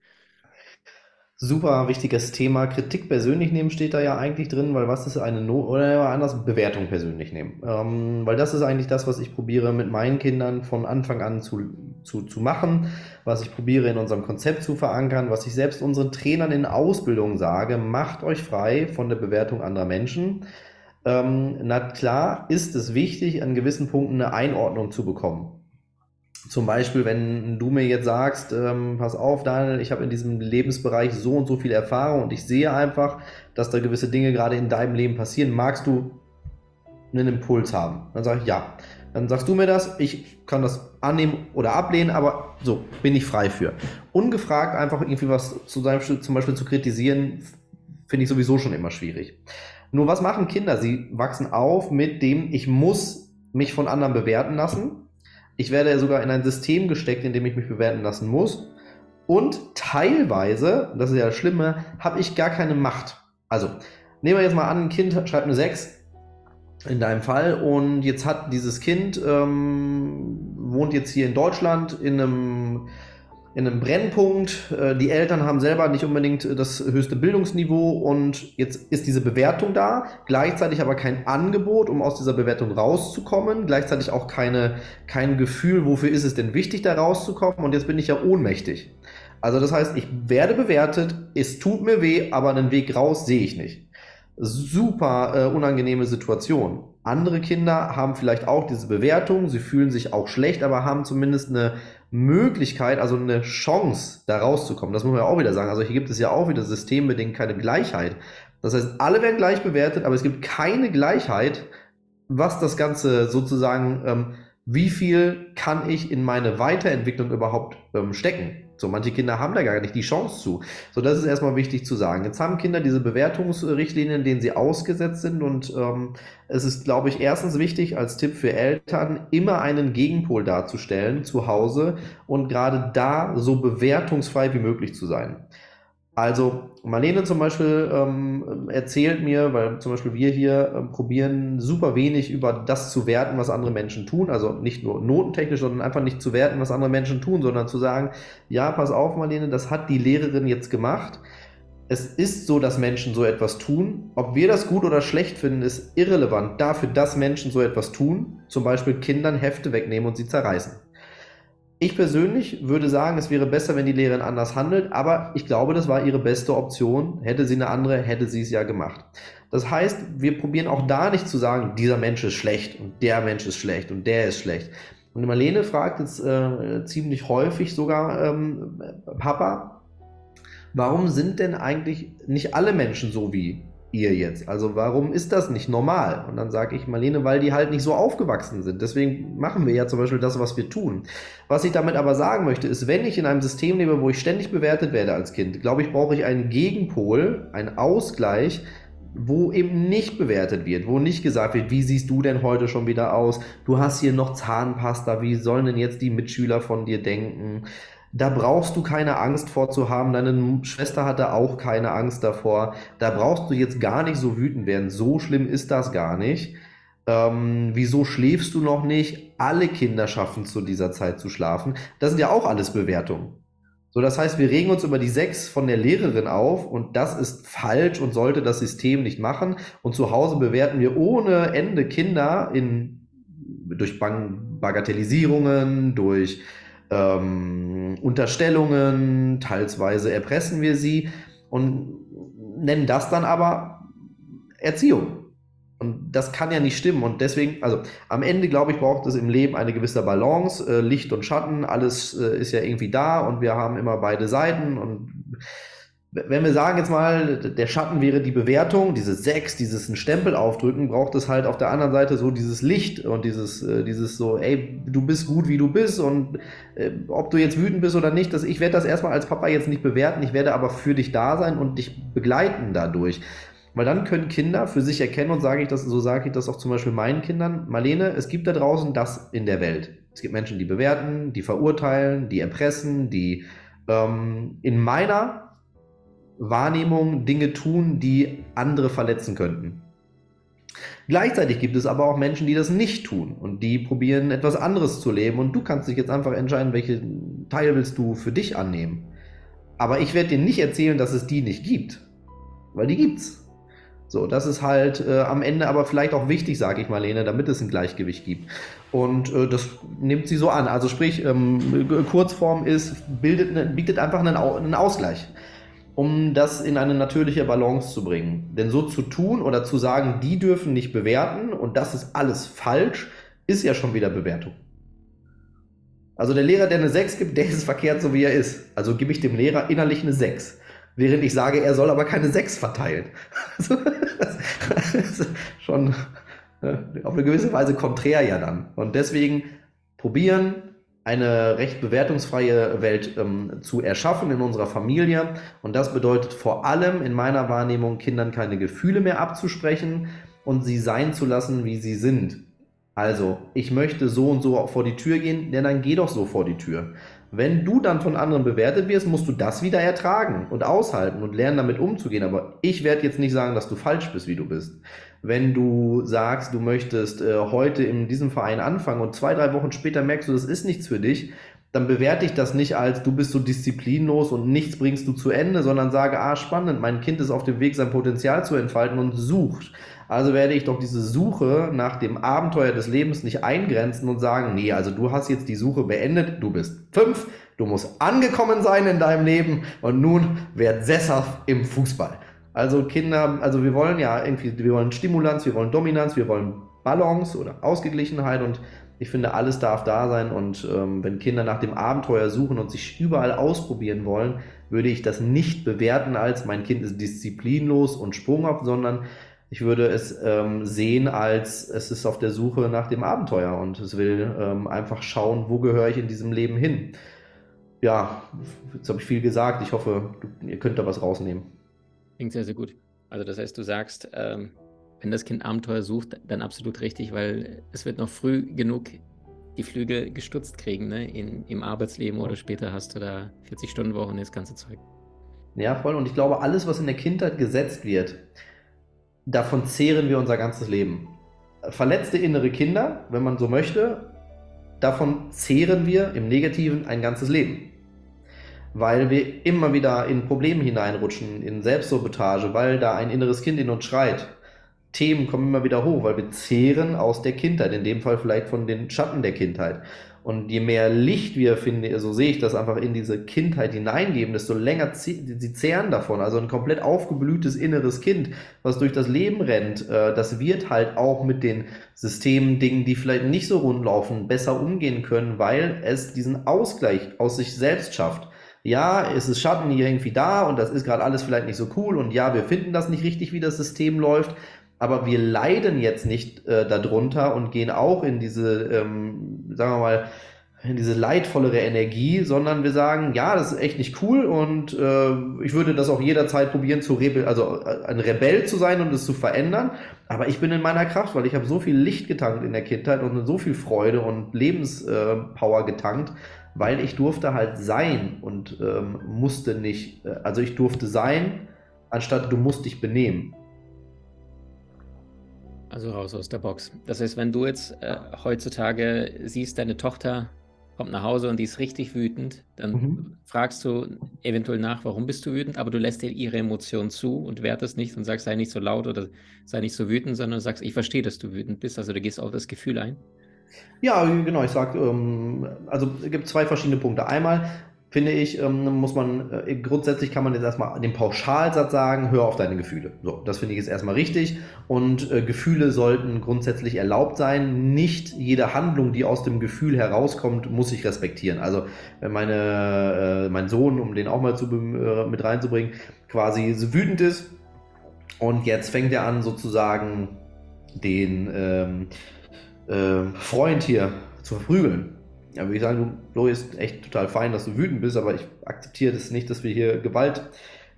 S1: Super wichtiges Thema. Kritik persönlich nehmen steht da ja eigentlich drin, weil was ist eine no oder anders Bewertung persönlich nehmen. Ähm, weil das ist eigentlich das, was ich probiere mit meinen Kindern von Anfang an zu, zu, zu machen, was ich probiere in unserem Konzept zu verankern, was ich selbst unseren Trainern in Ausbildung sage, macht euch frei von der Bewertung anderer Menschen. Ähm, na klar ist es wichtig, an gewissen Punkten eine Einordnung zu bekommen. Zum Beispiel, wenn du mir jetzt sagst, ähm, pass auf, Daniel, ich habe in diesem Lebensbereich so und so viel Erfahrung und ich sehe einfach, dass da gewisse Dinge gerade in deinem Leben passieren, magst du einen Impuls haben? Dann sage ich ja. Dann sagst du mir das, ich kann das annehmen oder ablehnen, aber so bin ich frei für. Ungefragt einfach irgendwie was zu seinem, zum Beispiel zu kritisieren, finde ich sowieso schon immer schwierig. Nur was machen Kinder? Sie wachsen auf mit dem, ich muss mich von anderen bewerten lassen ich werde sogar in ein System gesteckt, in dem ich mich bewerten lassen muss. Und teilweise, das ist ja das Schlimme, habe ich gar keine Macht. Also, nehmen wir jetzt mal an, ein Kind schreibt eine 6 in deinem Fall und jetzt hat dieses Kind, ähm, wohnt jetzt hier in Deutschland in einem in einem Brennpunkt. Äh, die Eltern haben selber nicht unbedingt das höchste Bildungsniveau und jetzt ist diese Bewertung da, gleichzeitig aber kein Angebot, um aus dieser Bewertung rauszukommen, gleichzeitig auch keine, kein Gefühl, wofür ist es denn wichtig, da rauszukommen und jetzt bin ich ja ohnmächtig. Also das heißt, ich werde bewertet, es tut mir weh, aber einen Weg raus sehe ich nicht. Super äh, unangenehme Situation. Andere Kinder haben vielleicht auch diese Bewertung, sie fühlen sich auch schlecht, aber haben zumindest eine Möglichkeit, also eine Chance, da rauszukommen. Das muss man ja auch wieder sagen. Also hier gibt es ja auch wieder systembedingt keine Gleichheit. Das heißt, alle werden gleich bewertet, aber es gibt keine Gleichheit, was das Ganze sozusagen, ähm, wie viel kann ich in meine Weiterentwicklung überhaupt ähm, stecken. So, manche Kinder haben da gar nicht die Chance zu. So, das ist erstmal wichtig zu sagen. Jetzt haben Kinder diese Bewertungsrichtlinien, denen sie ausgesetzt sind und ähm, es ist, glaube ich, erstens wichtig als Tipp für Eltern, immer einen Gegenpol darzustellen zu Hause und gerade da so bewertungsfrei wie möglich zu sein. Also Marlene zum Beispiel ähm, erzählt mir, weil zum Beispiel wir hier ähm, probieren super wenig über das zu werten, was andere Menschen tun. Also nicht nur notentechnisch, sondern einfach nicht zu werten, was andere Menschen tun, sondern zu sagen, ja, pass auf Marlene, das hat die Lehrerin jetzt gemacht. Es ist so, dass Menschen so etwas tun. Ob wir das gut oder schlecht finden, ist irrelevant dafür, dass Menschen so etwas tun. Zum Beispiel Kindern Hefte wegnehmen und sie zerreißen. Ich persönlich würde sagen, es wäre besser, wenn die Lehrerin anders handelt, aber ich glaube, das war ihre beste Option. Hätte sie eine andere, hätte sie es ja gemacht. Das heißt, wir probieren auch da nicht zu sagen, dieser Mensch ist schlecht und der Mensch ist schlecht und der ist schlecht. Und Marlene fragt jetzt äh, ziemlich häufig sogar, ähm, Papa, warum sind denn eigentlich nicht alle Menschen so wie ihr jetzt? Also warum ist das nicht normal? Und dann sage ich, Marlene, weil die halt nicht so aufgewachsen sind. Deswegen machen wir ja zum Beispiel das, was wir tun. Was ich damit aber sagen möchte, ist, wenn ich in einem System lebe, wo ich ständig bewertet werde als Kind, glaube ich, brauche ich einen Gegenpol, einen Ausgleich, wo eben nicht bewertet wird, wo nicht gesagt wird, wie siehst du denn heute schon wieder aus? Du hast hier noch Zahnpasta, wie sollen denn jetzt die Mitschüler von dir denken? Da brauchst du keine Angst vor zu haben. Deine Schwester hatte auch keine Angst davor. Da brauchst du jetzt gar nicht so wütend werden. So schlimm ist das gar nicht. Ähm, wieso schläfst du noch nicht? Alle Kinder schaffen zu dieser Zeit zu schlafen. Das sind ja auch alles Bewertungen. So, das heißt, wir regen uns über die sechs von der Lehrerin auf und das ist falsch und sollte das System nicht machen. Und zu Hause bewerten wir ohne Ende Kinder in, durch Bagatellisierungen, durch ähm, Unterstellungen, teilsweise erpressen wir sie und nennen das dann aber Erziehung. Und das kann ja nicht stimmen. Und deswegen, also am Ende, glaube ich, braucht es im Leben eine gewisse Balance. Äh, Licht und Schatten, alles äh, ist ja irgendwie da und wir haben immer beide Seiten. Und wenn wir sagen jetzt mal, der Schatten wäre die Bewertung, dieses Sechs, dieses einen Stempel aufdrücken, braucht es halt auf der anderen Seite so dieses Licht und dieses, äh, dieses so, ey, du bist gut, wie du bist und äh, ob du jetzt wütend bist oder nicht, das, ich werde das erstmal als Papa jetzt nicht bewerten, ich werde aber für dich da sein und dich begleiten dadurch. Weil dann können Kinder für sich erkennen und sage ich das, so sage ich das auch zum Beispiel meinen Kindern, Marlene, es gibt da draußen das in der Welt. Es gibt Menschen, die bewerten, die verurteilen, die erpressen, die ähm, in meiner Wahrnehmung Dinge tun, die andere verletzen könnten. Gleichzeitig gibt es aber auch Menschen, die das nicht tun und die probieren etwas anderes zu leben und du kannst dich jetzt einfach entscheiden, welchen Teil willst du für dich annehmen. Aber ich werde dir nicht erzählen, dass es die nicht gibt, weil die gibt's. So, das ist halt äh, am Ende aber vielleicht auch wichtig, sage ich mal, Lene, damit es ein Gleichgewicht gibt. Und äh, das nimmt sie so an. Also sprich, ähm, Kurzform ist, bildet, bietet einfach einen, einen Ausgleich um das in eine natürliche Balance zu bringen. Denn so zu tun oder zu sagen, die dürfen nicht bewerten und das ist alles falsch, ist ja schon wieder Bewertung. Also der Lehrer, der eine 6 gibt, der ist verkehrt, so wie er ist. Also gebe ich dem Lehrer innerlich eine 6. Während ich sage, er soll aber keine 6 verteilen. <laughs> Also, das ist schon äh, auf eine gewisse Weise konträr ja dann. Und deswegen probieren, eine recht bewertungsfreie Welt ähm, zu erschaffen in unserer Familie. Und das bedeutet vor allem in meiner Wahrnehmung, Kindern keine Gefühle mehr abzusprechen und sie sein zu lassen, wie sie sind. Also, ich möchte so und so vor die Tür gehen, denn dann geh doch so vor die Tür. Wenn du dann von anderen bewertet wirst, musst du das wieder ertragen und aushalten und lernen, damit umzugehen. Aber ich werde jetzt nicht sagen, dass du falsch bist, wie du bist. Wenn du sagst, du möchtest äh, heute in diesem Verein anfangen und zwei, drei Wochen später merkst du, das ist nichts für dich, dann bewerte ich das nicht als du bist so disziplinlos und nichts bringst du zu Ende, sondern sage, ah, spannend, mein Kind ist auf dem Weg, sein Potenzial zu entfalten und sucht. Also werde ich doch diese Suche nach dem Abenteuer des Lebens nicht eingrenzen und sagen, nee, also du hast jetzt die Suche beendet, du bist fünf, du musst angekommen sein in deinem Leben und nun werd sesshaft im Fußball. Also Kinder, also wir wollen ja irgendwie, wir wollen Stimulanz, wir wollen Dominanz, wir wollen Balance oder Ausgeglichenheit und ich finde, alles darf da sein und ähm, wenn Kinder nach dem Abenteuer suchen und sich überall ausprobieren wollen, würde ich das nicht bewerten als mein Kind ist disziplinlos und sprunghaft, sondern ich würde es ähm, sehen als, es ist auf der Suche nach dem Abenteuer und es will ähm, einfach schauen, wo gehöre ich in diesem Leben hin. Ja, jetzt habe ich viel gesagt. Ich hoffe, ihr könnt da was rausnehmen.
S3: Klingt sehr, sehr gut. Also das heißt, du sagst, ähm, wenn das Kind Abenteuer sucht, dann absolut richtig, weil es wird noch früh genug die Flügel gestutzt kriegen, ne? In, im Arbeitsleben oder später hast du da 40-Stunden-Woche und das ganze Zeug.
S1: Ja, voll. Und ich glaube, alles, was in der Kindheit gesetzt wird, davon zehren wir unser ganzes Leben. Verletzte innere Kinder, wenn man so möchte, davon zehren wir im Negativen ein ganzes Leben. Weil wir immer wieder in Probleme hineinrutschen, in Selbstsabotage, weil da ein inneres Kind in uns schreit. Themen kommen immer wieder hoch, weil wir zehren aus der Kindheit, in dem Fall vielleicht von den Schatten der Kindheit. Und je mehr Licht wir, finde, so sehe ich das einfach in diese Kindheit hineingeben, desto länger sie zehren davon. Also ein komplett aufgeblühtes inneres Kind, was durch das Leben rennt, äh, das wird halt auch mit den Systemen, Dingen, die vielleicht nicht so rund laufen, besser umgehen können, weil es diesen Ausgleich aus sich selbst schafft. Ja, es ist Schatten hier irgendwie da und das ist gerade alles vielleicht nicht so cool und ja, wir finden das nicht richtig, wie das System läuft, aber wir leiden jetzt nicht äh, darunter und gehen auch in diese, ähm, sagen wir mal, diese leidvollere Energie, sondern wir sagen, ja, das ist echt nicht cool und äh, ich würde das auch jederzeit probieren, zu Rebel, also äh, ein Rebell zu sein und es zu verändern. Aber ich bin in meiner Kraft, weil ich habe so viel Licht getankt in der Kindheit und so viel Freude und Lebenspower äh, getankt, weil ich durfte halt sein und ähm, musste nicht, äh, also ich durfte sein, anstatt du musst dich benehmen.
S3: Also raus aus der Box. Das heißt, wenn du jetzt äh, heutzutage siehst, deine Tochter kommt nach Hause und die ist richtig wütend, dann mhm. fragst du eventuell nach, warum bist du wütend, aber du lässt dir ihre Emotionen zu und wertest nicht und sagst, sei nicht so laut oder sei nicht so wütend, sondern sagst, ich verstehe, dass du wütend bist. Also du gehst auf das Gefühl ein.
S1: Ja, genau. Ich sage, ähm, also es gibt zwei verschiedene Punkte. Einmal, finde ich, ähm, muss man, äh, grundsätzlich kann man jetzt erstmal den Pauschalsatz sagen, hör auf deine Gefühle. So, das finde ich jetzt erstmal richtig. Und äh, Gefühle sollten grundsätzlich erlaubt sein. Nicht jede Handlung, die aus dem Gefühl herauskommt, muss ich respektieren. Also, wenn meine, äh, mein Sohn, um den auch mal zu, äh, mit reinzubringen, quasi so wütend ist und jetzt fängt er an, sozusagen den ähm, äh, Freund hier zu verprügeln ja, würde ich sagen, du, Flo, ist echt total fein, dass du wütend bist, aber ich akzeptiere das nicht, dass wir hier Gewalt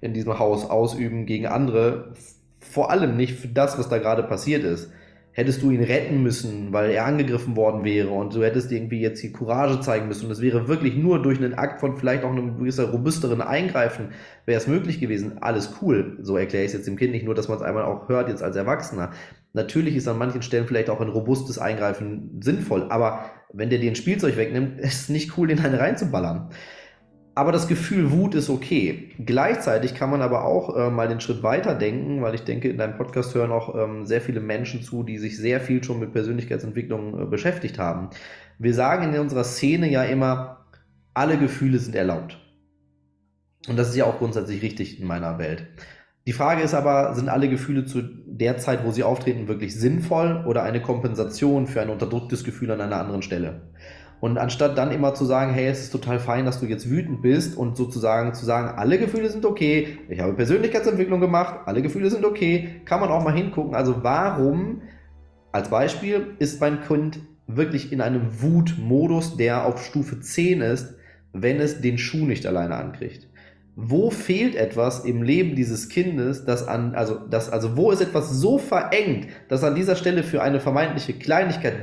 S1: in diesem Haus ausüben gegen andere. Vor allem nicht für das, was da gerade passiert ist. Hättest du ihn retten müssen, weil er angegriffen worden wäre und du hättest irgendwie jetzt hier Courage zeigen müssen und es wäre wirklich nur durch einen Akt von vielleicht auch einem gewisser robusteren Eingreifen wäre es möglich gewesen. Alles cool. So erkläre ich es jetzt dem Kind nicht nur, dass man es einmal auch hört jetzt als Erwachsener. Natürlich ist an manchen Stellen vielleicht auch ein robustes Eingreifen sinnvoll, aber wenn der dir ein Spielzeug wegnimmt, <laughs> ist es nicht cool, den einen reinzuballern. Aber das Gefühl Wut ist okay. Gleichzeitig kann man aber auch äh, mal den Schritt weiter denken, weil ich denke, in deinem Podcast hören auch ähm, sehr viele Menschen zu, die sich sehr viel schon mit Persönlichkeitsentwicklung äh, beschäftigt haben. Wir sagen in unserer Szene ja immer, alle Gefühle sind erlaubt. Und das ist ja auch grundsätzlich richtig in meiner Welt. Die Frage ist aber, sind alle Gefühle zu der Zeit, wo sie auftreten, wirklich sinnvoll oder eine Kompensation für ein unterdrücktes Gefühl an einer anderen Stelle? Und anstatt dann immer zu sagen, hey, es ist total fein, dass du jetzt wütend bist und sozusagen zu sagen, alle Gefühle sind okay, ich habe Persönlichkeitsentwicklung gemacht, alle Gefühle sind okay, kann man auch mal hingucken. Also warum, als Beispiel, ist mein Kind wirklich in einem Wutmodus, der auf Stufe 10 ist, wenn es den Schuh nicht alleine ankriegt? Wo fehlt etwas im Leben dieses Kindes, das an, also, das, also wo ist etwas so verengt, dass an dieser Stelle für eine vermeintliche Kleinigkeit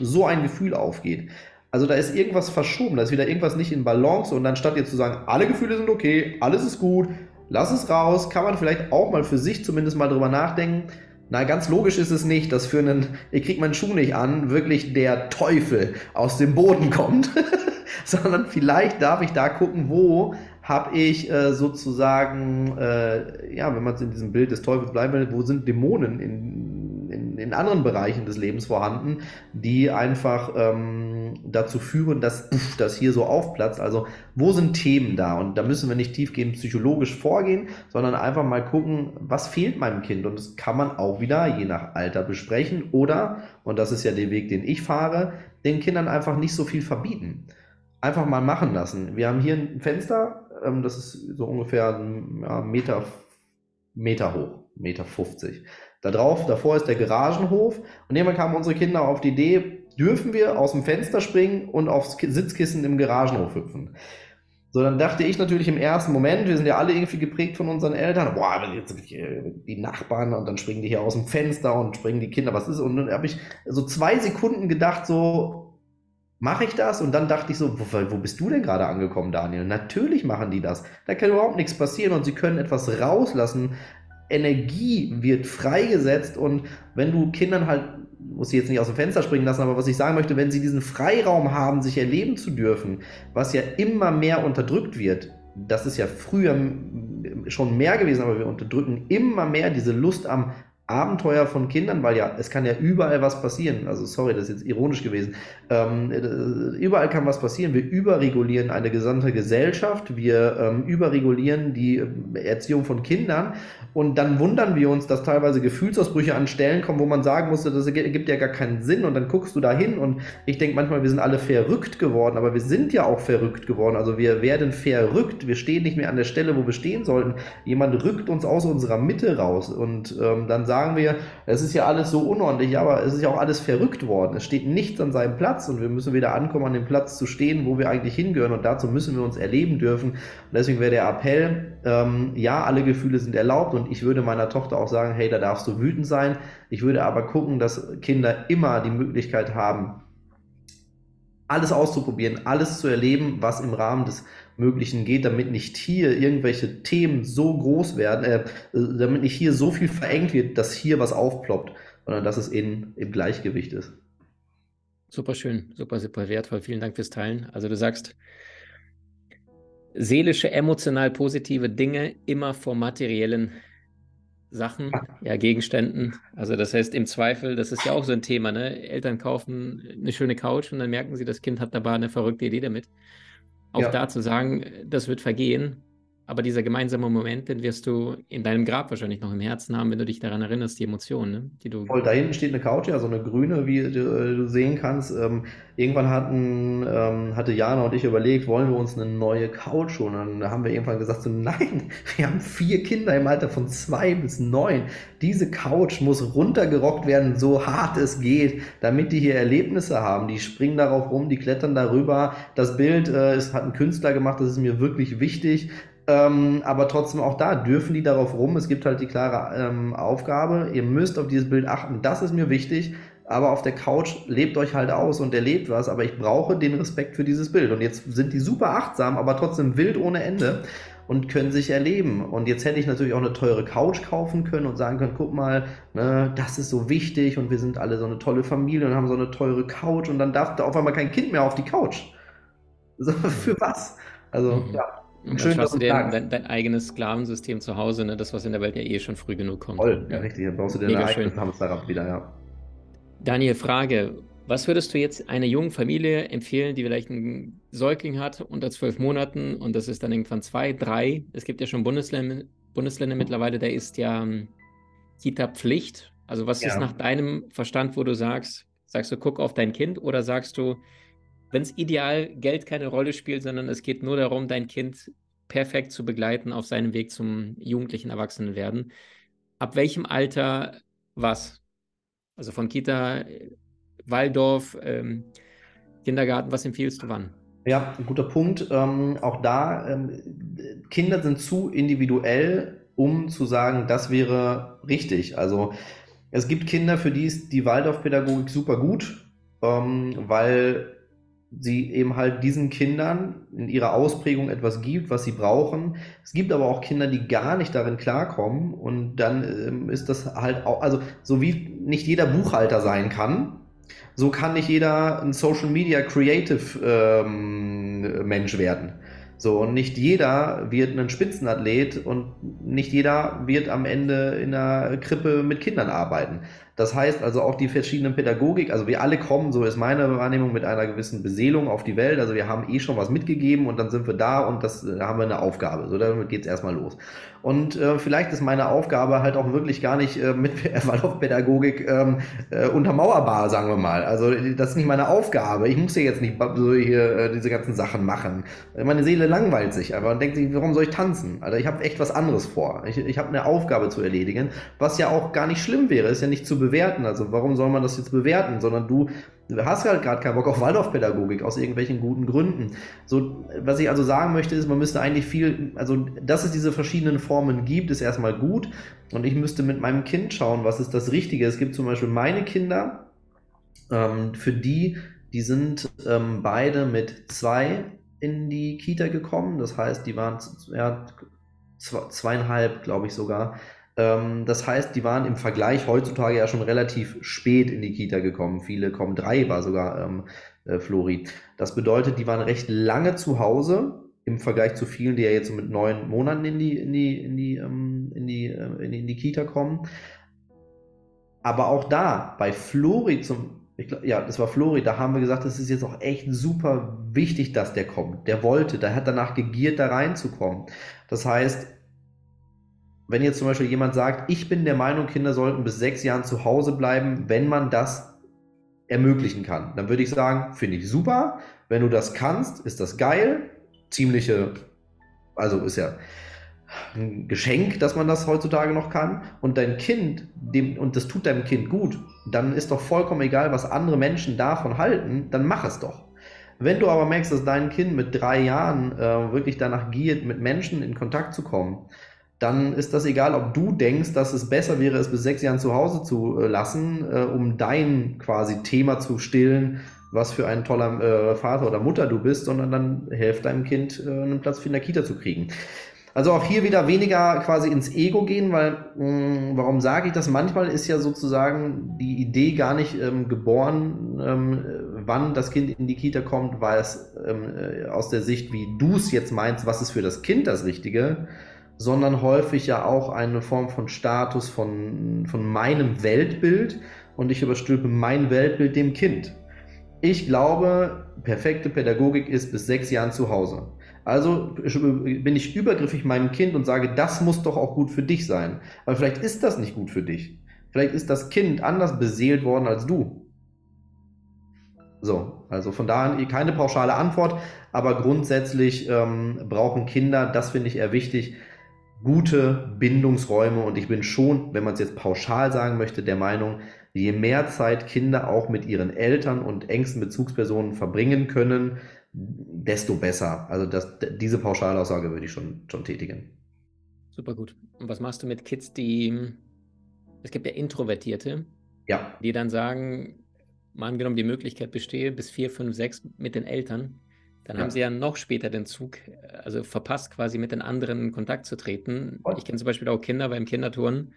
S1: so ein Gefühl aufgeht. Also da ist irgendwas verschoben, da ist wieder irgendwas nicht in Balance und anstatt jetzt zu sagen, alle Gefühle sind okay, alles ist gut, lass es raus, kann man vielleicht auch mal für sich zumindest mal drüber nachdenken. Na, ganz logisch ist es nicht, dass für einen, ich krieg meinen Schuh nicht an, wirklich der Teufel aus dem Boden kommt, <laughs> sondern vielleicht darf ich da gucken, wo habe ich äh, sozusagen, äh, ja, wenn man in diesem Bild des Teufels bleiben will, wo sind Dämonen in, in, in anderen Bereichen des Lebens vorhanden, die einfach ähm, dazu führen, dass pff, das hier so aufplatzt. Also wo sind Themen da? Und da müssen wir nicht tiefgehend psychologisch vorgehen, sondern einfach mal gucken, was fehlt meinem Kind? Und das kann man auch wieder je nach Alter besprechen oder, und das ist ja der Weg, den ich fahre, den Kindern einfach nicht so viel verbieten einfach mal machen lassen. Wir haben hier ein Fenster, ähm, das ist so ungefähr ein ja, Meter, Meter hoch, Meter 50. Da drauf, davor ist der Garagenhof und irgendwann kamen unsere Kinder auf die Idee, dürfen wir aus dem Fenster springen und aufs Sitzkissen im Garagenhof hüpfen. So, dann dachte ich natürlich im ersten Moment, wir sind ja alle irgendwie geprägt von unseren Eltern, boah, jetzt die Nachbarn und dann springen die hier aus dem Fenster und springen die Kinder, was ist? Und dann habe ich so zwei Sekunden gedacht, so, Mache ich das? Und dann dachte ich so, wo, wo bist du denn gerade angekommen, Daniel? Natürlich machen die das. Da kann überhaupt nichts passieren und sie können etwas rauslassen. Energie wird freigesetzt und wenn du Kindern halt, muss ich jetzt nicht aus dem Fenster springen lassen, aber was ich sagen möchte, wenn sie diesen Freiraum haben, sich erleben zu dürfen, was ja immer mehr unterdrückt wird, das ist ja früher schon mehr gewesen, aber wir unterdrücken immer mehr diese Lust am Abenteuer von Kindern, weil ja, es kann ja überall was passieren. Also sorry, das ist jetzt ironisch gewesen. Ähm, äh, überall kann was passieren. Wir überregulieren eine gesamte Gesellschaft, wir ähm, überregulieren die äh, Erziehung von Kindern und dann wundern wir uns, dass teilweise Gefühlsausbrüche an Stellen kommen, wo man sagen musste, das ergibt ja gar keinen Sinn und dann guckst du da hin und ich denke manchmal, wir sind alle verrückt geworden, aber wir sind ja auch verrückt geworden. Also wir werden verrückt, wir stehen nicht mehr an der Stelle, wo wir stehen sollten. Jemand rückt uns aus unserer Mitte raus und ähm, dann sagen wir, es ist ja alles so unordentlich, aber es ist ja auch alles verrückt worden. Es steht nichts an seinem Platz und wir müssen wieder ankommen, an dem Platz zu stehen, wo wir eigentlich hingehören und dazu müssen wir uns erleben dürfen. Und deswegen wäre der Appell, ähm, ja, alle Gefühle sind erlaubt und ich würde meiner Tochter auch sagen, hey, da darfst du wütend sein. Ich würde aber gucken, dass Kinder immer die Möglichkeit haben, alles auszuprobieren, alles zu erleben, was im Rahmen des Möglichen geht, damit nicht hier irgendwelche Themen so groß werden, äh, damit nicht hier so viel verengt wird, dass hier was aufploppt, sondern dass es in, im Gleichgewicht ist.
S3: Super schön, super, super wertvoll. Vielen Dank fürs Teilen. Also du sagst, seelische, emotional positive Dinge immer vor materiellen Sachen, ja, Gegenständen. Also das heißt im Zweifel, das ist ja auch so ein Thema, ne? Eltern kaufen eine schöne Couch und dann merken sie, das Kind hat dabei eine verrückte Idee damit. auch ja. da zu sagen, das wird vergehen, aber dieser gemeinsame Moment, den wirst du in deinem Grab wahrscheinlich noch im Herzen haben, wenn du dich daran erinnerst, die Emotionen, ne? die du.
S1: Voll, da hinten steht eine Couch, ja, so eine grüne, wie du, äh, du sehen kannst. Ähm, irgendwann hatten, ähm, hatte Jana und ich überlegt, wollen wir uns eine neue Couch holen? Und dann haben wir irgendwann gesagt, so, nein, <laughs> wir haben vier Kinder im Alter von zwei bis neun. Diese Couch muss runtergerockt werden, so hart es geht, damit die hier Erlebnisse haben. Die springen darauf rum, die klettern darüber. Das Bild äh, ist, hat ein Künstler gemacht, das ist mir wirklich wichtig. Ähm, aber trotzdem auch da dürfen die darauf rum. Es gibt halt die klare ähm, Aufgabe, ihr müsst auf dieses Bild achten. Das ist mir wichtig. Aber auf der Couch lebt euch halt aus und erlebt was. Aber ich brauche den Respekt für dieses Bild. Und jetzt sind die super achtsam, aber trotzdem wild ohne Ende und können sich erleben. Und jetzt hätte ich natürlich auch eine teure Couch kaufen können und sagen können, guck mal, ne, das ist so wichtig und wir sind alle so eine tolle Familie und haben so eine teure Couch und dann darf da auf einmal kein Kind mehr auf die Couch. So, <laughs> für was? Also, mhm. ja.
S3: Und schön, schaust du dir dein, dein, eigenes Sklavensystem zu Hause, ne? das, was in der Welt ja eh schon früh genug kommt.
S1: Voll, ja, richtig. Dann brauchst du dir eigenes Hamsterrad wieder, ja.
S3: Daniel, Frage. Was würdest du jetzt einer jungen Familie empfehlen, die vielleicht einen Säugling hat unter zwölf Monaten und das ist dann irgendwann zwei, drei? Es gibt ja schon Bundesländer, Bundesländer mittlerweile, da ist ja um, ähm, Kita-Pflicht. Also was ja. ist nach deinem Verstand, wo du sagst, sagst du, guck auf dein Kind oder sagst du, wenn es ideal Geld keine Rolle spielt, sondern es geht nur darum, dein Kind perfekt zu begleiten auf seinem Weg zum jugendlichen Erwachsenen werden. Ab welchem Alter was? Also von Kita, Waldorf, ähm, Kindergarten, was empfiehlst du wann?
S1: Ja, ein guter Punkt. Ähm, auch da, ähm, Kinder sind zu individuell, um zu sagen, das wäre richtig. Also es gibt Kinder, für die ist die Waldorfpädagogik super gut, ähm, weil sie eben halt diesen Kindern in ihrer Ausprägung etwas gibt, was sie brauchen. Es gibt aber auch Kinder, die gar nicht darin klarkommen und dann ähm, ist das halt auch, also so wie nicht jeder Buchhalter sein kann, so kann nicht jeder ein Social Media Creative ähm, Mensch werden. So, und nicht jeder wird ein Spitzenathlet und nicht jeder wird am Ende in einer Krippe mit Kindern arbeiten. Das heißt also auch die verschiedenen Pädagogik, also wir alle kommen, so ist meine Wahrnehmung, mit einer gewissen Beseelung auf die Welt. Also wir haben eh schon was mitgegeben und dann sind wir da und das da haben wir eine Aufgabe. So, damit geht es erstmal los. Und äh, vielleicht ist meine Aufgabe halt auch wirklich gar nicht äh, mit <laughs> Waldorfpädagogik ähm, äh, untermauerbar, sagen wir mal. Also das ist nicht meine Aufgabe. Ich muss ja jetzt nicht so hier äh, diese ganzen Sachen machen. Meine Seele langweilt sich einfach und denkt sich, warum soll ich tanzen? Also ich habe echt was anderes vor. Ich, ich habe eine Aufgabe zu erledigen, was ja auch gar nicht schlimm wäre, ist ja nicht zu bewerten bewerten. Also warum soll man das jetzt bewerten? Sondern du hast halt gerade keinen Bock auf Waldorfpädagogik aus irgendwelchen guten Gründen. So, was ich also sagen möchte, ist, man müsste eigentlich viel, also dass es diese verschiedenen Formen gibt, ist erstmal gut. Und ich müsste mit meinem Kind schauen, was ist das Richtige. Es gibt zum Beispiel meine Kinder, ähm, für die, die sind ähm, beide mit zwei in die Kita gekommen. Das heißt, die waren ja, zweieinhalb, glaube ich sogar. Ähm, das heißt, die waren im Vergleich heutzutage ja schon relativ spät in die Kita gekommen. Viele kommen drei, war sogar ähm, äh, Flori. Das bedeutet, die waren recht lange zu Hause im Vergleich zu vielen, die ja jetzt mit neun Monaten in die, in die, in die, ähm, in die, äh, in die, in die Kita kommen. Aber auch da, bei Flori zum Glaub, ja, das war Flori, da haben wir gesagt, das ist jetzt auch echt super wichtig, dass der kommt. Der wollte, der hat danach gegiert, da reinzukommen. Das heißt, wenn jetzt zum Beispiel jemand sagt, ich bin der Meinung, Kinder sollten bis sechs Jahren zu Hause bleiben, wenn man das ermöglichen kann, dann würde ich sagen, finde ich super. Wenn du das kannst, ist das geil. Ziemliche, also ist ja ein Geschenk, dass man das heutzutage noch kann. Und dein Kind, dem, und das tut deinem Kind gut, dann ist doch vollkommen egal, was andere Menschen davon halten, dann mach es doch. Wenn du aber merkst, dass dein Kind mit drei Jahren äh, wirklich danach giert, mit Menschen in Kontakt zu kommen, dann ist das egal, ob du denkst, dass es besser wäre, es bis sechs Jahren zu Hause zu äh, lassen, äh, um dein quasi Thema zu stillen, was für ein toller äh, Vater oder Mutter du bist, sondern dann hilft deinem Kind, äh, einen Platz für in der Kita zu kriegen. Also auch hier wieder weniger quasi ins Ego gehen, weil mh, hm, warum sage ich das? Manchmal ist ja sozusagen die Idee gar nicht ähm, geboren, ähm, wann das Kind in die Kita kommt, weil es ähm, äh, aus der Sicht, wie du es jetzt meinst, was ist für das Kind das Richtige, sondern häufig ja auch eine Form von Status von, von meinem Weltbild und ich überstülpe mein Weltbild dem Kind. Ich glaube, perfekte Pädagogik ist bis sechs Jahren zu Hause. Also bin ich übergriffig meinem Kind und sage, das muss doch auch gut für dich sein. Aber vielleicht ist das nicht gut für dich. Vielleicht ist das Kind anders beseelt worden als du. So, also von daher keine pauschale Antwort, aber grundsätzlich ähm, brauchen Kinder, das finde ich eher wichtig, gute Bindungsräume und ich bin schon, wenn man es jetzt pauschal sagen möchte, der Meinung, je mehr Zeit Kinder auch mit ihren Eltern und engsten Bezugspersonen verbringen können, desto besser. Also das, diese Pauschalaussage würde ich schon, schon tätigen.
S3: Super gut. Und was machst du mit Kids, die, es gibt ja Introvertierte, ja. die dann sagen, mal angenommen die Möglichkeit bestehe, bis vier, fünf, sechs mit den Eltern, dann ja. haben sie ja noch später den Zug, also verpasst quasi mit den anderen in Kontakt zu treten. Und? Ich kenne zum Beispiel auch Kinder beim Kinderturnen,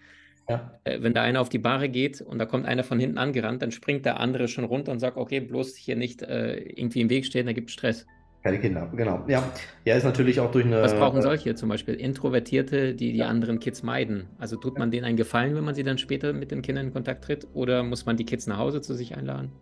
S3: ja. Äh, wenn da einer auf die Bahre geht und da kommt einer von hinten angerannt, dann springt der andere schon runter und sagt, okay, bloß hier nicht äh, irgendwie im Weg stehen, da gibt es Stress.
S1: Keine Kinder, genau. Ja, ja, ist natürlich auch durch eine.
S3: Was brauchen solche zum Beispiel? Introvertierte, die die ja. anderen Kids meiden. Also tut man denen einen Gefallen, wenn man sie dann später mit den Kindern in Kontakt tritt? Oder muss man die Kids nach Hause zu sich einladen?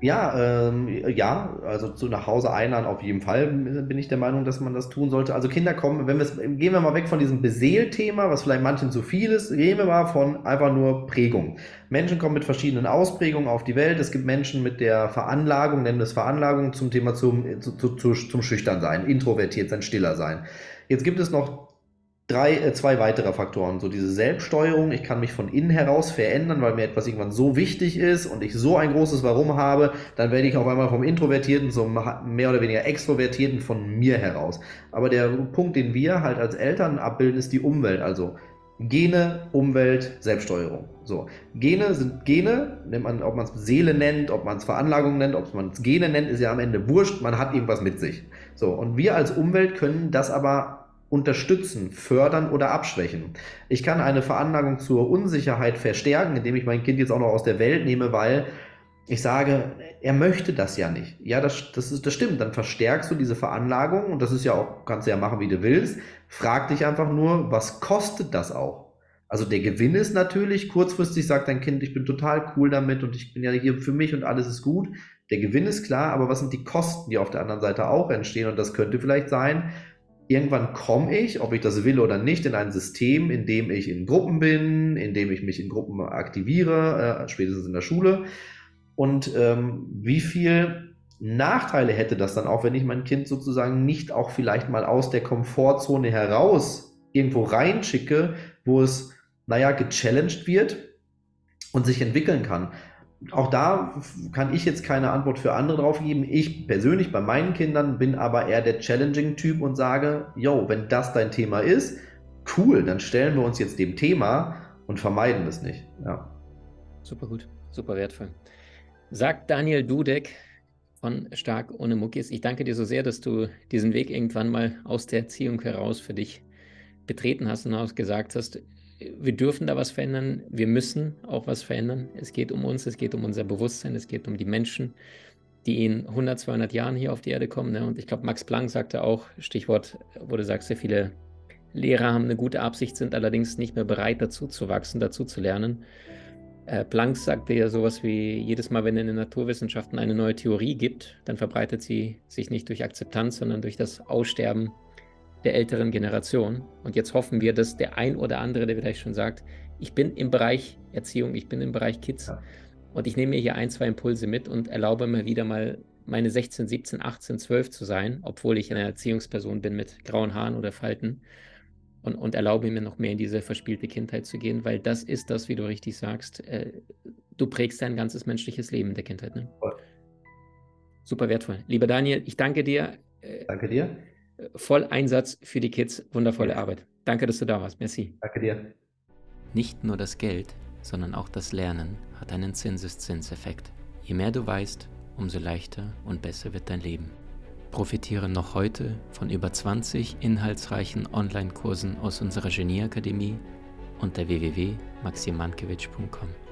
S1: Ja, ähm, ja, also zu nach Hause einladen auf jeden Fall bin ich der Meinung, dass man das tun sollte. Also Kinder kommen, wenn wir gehen wir mal weg von diesem Beseelthema, was vielleicht manchen zu viel ist, gehen wir mal von einfach nur Prägung. Menschen kommen mit verschiedenen Ausprägungen auf die Welt. Es gibt Menschen mit der Veranlagung, nennen wir es Veranlagung zum Thema zum, zu, zu, zum Schüchternsein, introvertiert sein, stiller sein. Jetzt gibt es noch drei, äh, zwei weitere Faktoren. So diese Selbststeuerung, ich kann mich von innen heraus verändern, weil mir etwas irgendwann so wichtig ist und ich so ein großes Warum habe, dann werde ich auf einmal vom Introvertierten zum mehr oder weniger Extrovertierten von mir heraus. Aber der Punkt, den wir halt als Eltern abbilden, ist die Umwelt. Also Gene, Umwelt, Selbststeuerung. So. Gene sind Gene, nennt man, ob man es Seele nennt, ob man es Veranlagung nennt, ob man es Gene nennt, ist ja am Ende wurscht, man hat irgendwas mit sich. So. Und wir als Umwelt können das aber unterstützen, fördern oder abschwächen. Ich kann eine Veranlagung zur Unsicherheit verstärken, indem ich mein Kind jetzt auch noch aus der Welt nehme, weil ich sage, er möchte das ja nicht. Ja, das, das, ist, das stimmt. Dann verstärkst du diese Veranlagung und das ist ja auch, kannst du ja machen, wie du willst. Frag dich einfach nur, was kostet das auch? Also der Gewinn ist natürlich, kurzfristig sagt dein Kind, ich bin total cool damit und ich bin ja hier für mich und alles ist gut. Der Gewinn ist klar, aber was sind die Kosten, die auf der anderen Seite auch entstehen? Und das könnte vielleicht sein, irgendwann komme ich, ob ich das will oder nicht, in ein System, in dem ich in Gruppen bin, in dem ich mich in Gruppen aktiviere, äh, spätestens in der Schule. Und ähm, wie viel Nachteile hätte das dann auch, wenn ich mein Kind sozusagen nicht auch vielleicht mal aus der Komfortzone heraus irgendwo reinschicke, wo es, naja, gechallenged wird und sich entwickeln kann auch da kann ich jetzt keine Antwort für andere drauf geben. Ich persönlich bei meinen Kindern bin aber eher der Challenging-Typ und sage, yo, wenn das dein Thema ist, cool, dann stellen wir uns jetzt dem Thema und vermeiden es nicht. Ja.
S3: Super gut, super wertvoll. Sagt Daniel Dudek von Stark ohne Muckis, ich danke dir so sehr, dass du diesen Weg irgendwann mal aus der Erziehung heraus für dich betreten hast und auch gesagt hast, wir dürfen da was verändern, wir müssen auch was verändern. Es geht um uns, es geht um unser Bewusstsein, es geht um die Menschen, die in 100, 200 Jahren hier auf die Erde kommen. Ne? Und ich glaube, Max Planck sagte auch, Stichwort, wo du sagst, sehr viele Lehrer haben eine gute Absicht, sind allerdings nicht mehr bereit, dazu zu wachsen, dazu zu lernen. Äh, Planck sagte ja sowas wie, jedes Mal, wenn in den Naturwissenschaften eine neue Theorie gibt, dann verbreitet sie sich nicht durch Akzeptanz, sondern durch das Aussterben der älteren Generation. Und jetzt hoffen wir, dass der ein oder andere, der vielleicht schon sagt, ich bin im Bereich Erziehung, ich bin im Bereich Kids ja. und ich nehme mir hier ein, zwei Impulse mit und erlaube mir wieder mal meine 16, 17, 18, 12 zu sein, obwohl ich eine Erziehungsperson bin mit grauen Haaren oder Falten und, und erlaube mir noch mehr in diese verspielte Kindheit zu gehen, weil das ist das, wie du richtig sagst, äh, du prägst dein ganzes menschliches Leben in der Kindheit. Ne? Super wertvoll. Lieber Daniel, ich danke dir.
S1: Danke dir
S3: voll Einsatz für die Kids. Wundervolle Arbeit. Danke, dass du da warst. Merci.
S1: Danke dir.
S2: Nicht nur das Geld, sondern auch das Lernen hat einen Zinseszinseffekt. Je mehr du weißt, umso leichter und besser wird dein Leben. Profitiere noch heute von über 20 inhaltsreichen Online-Kursen aus unserer Genieakademie unter www.maximankiewicz.com.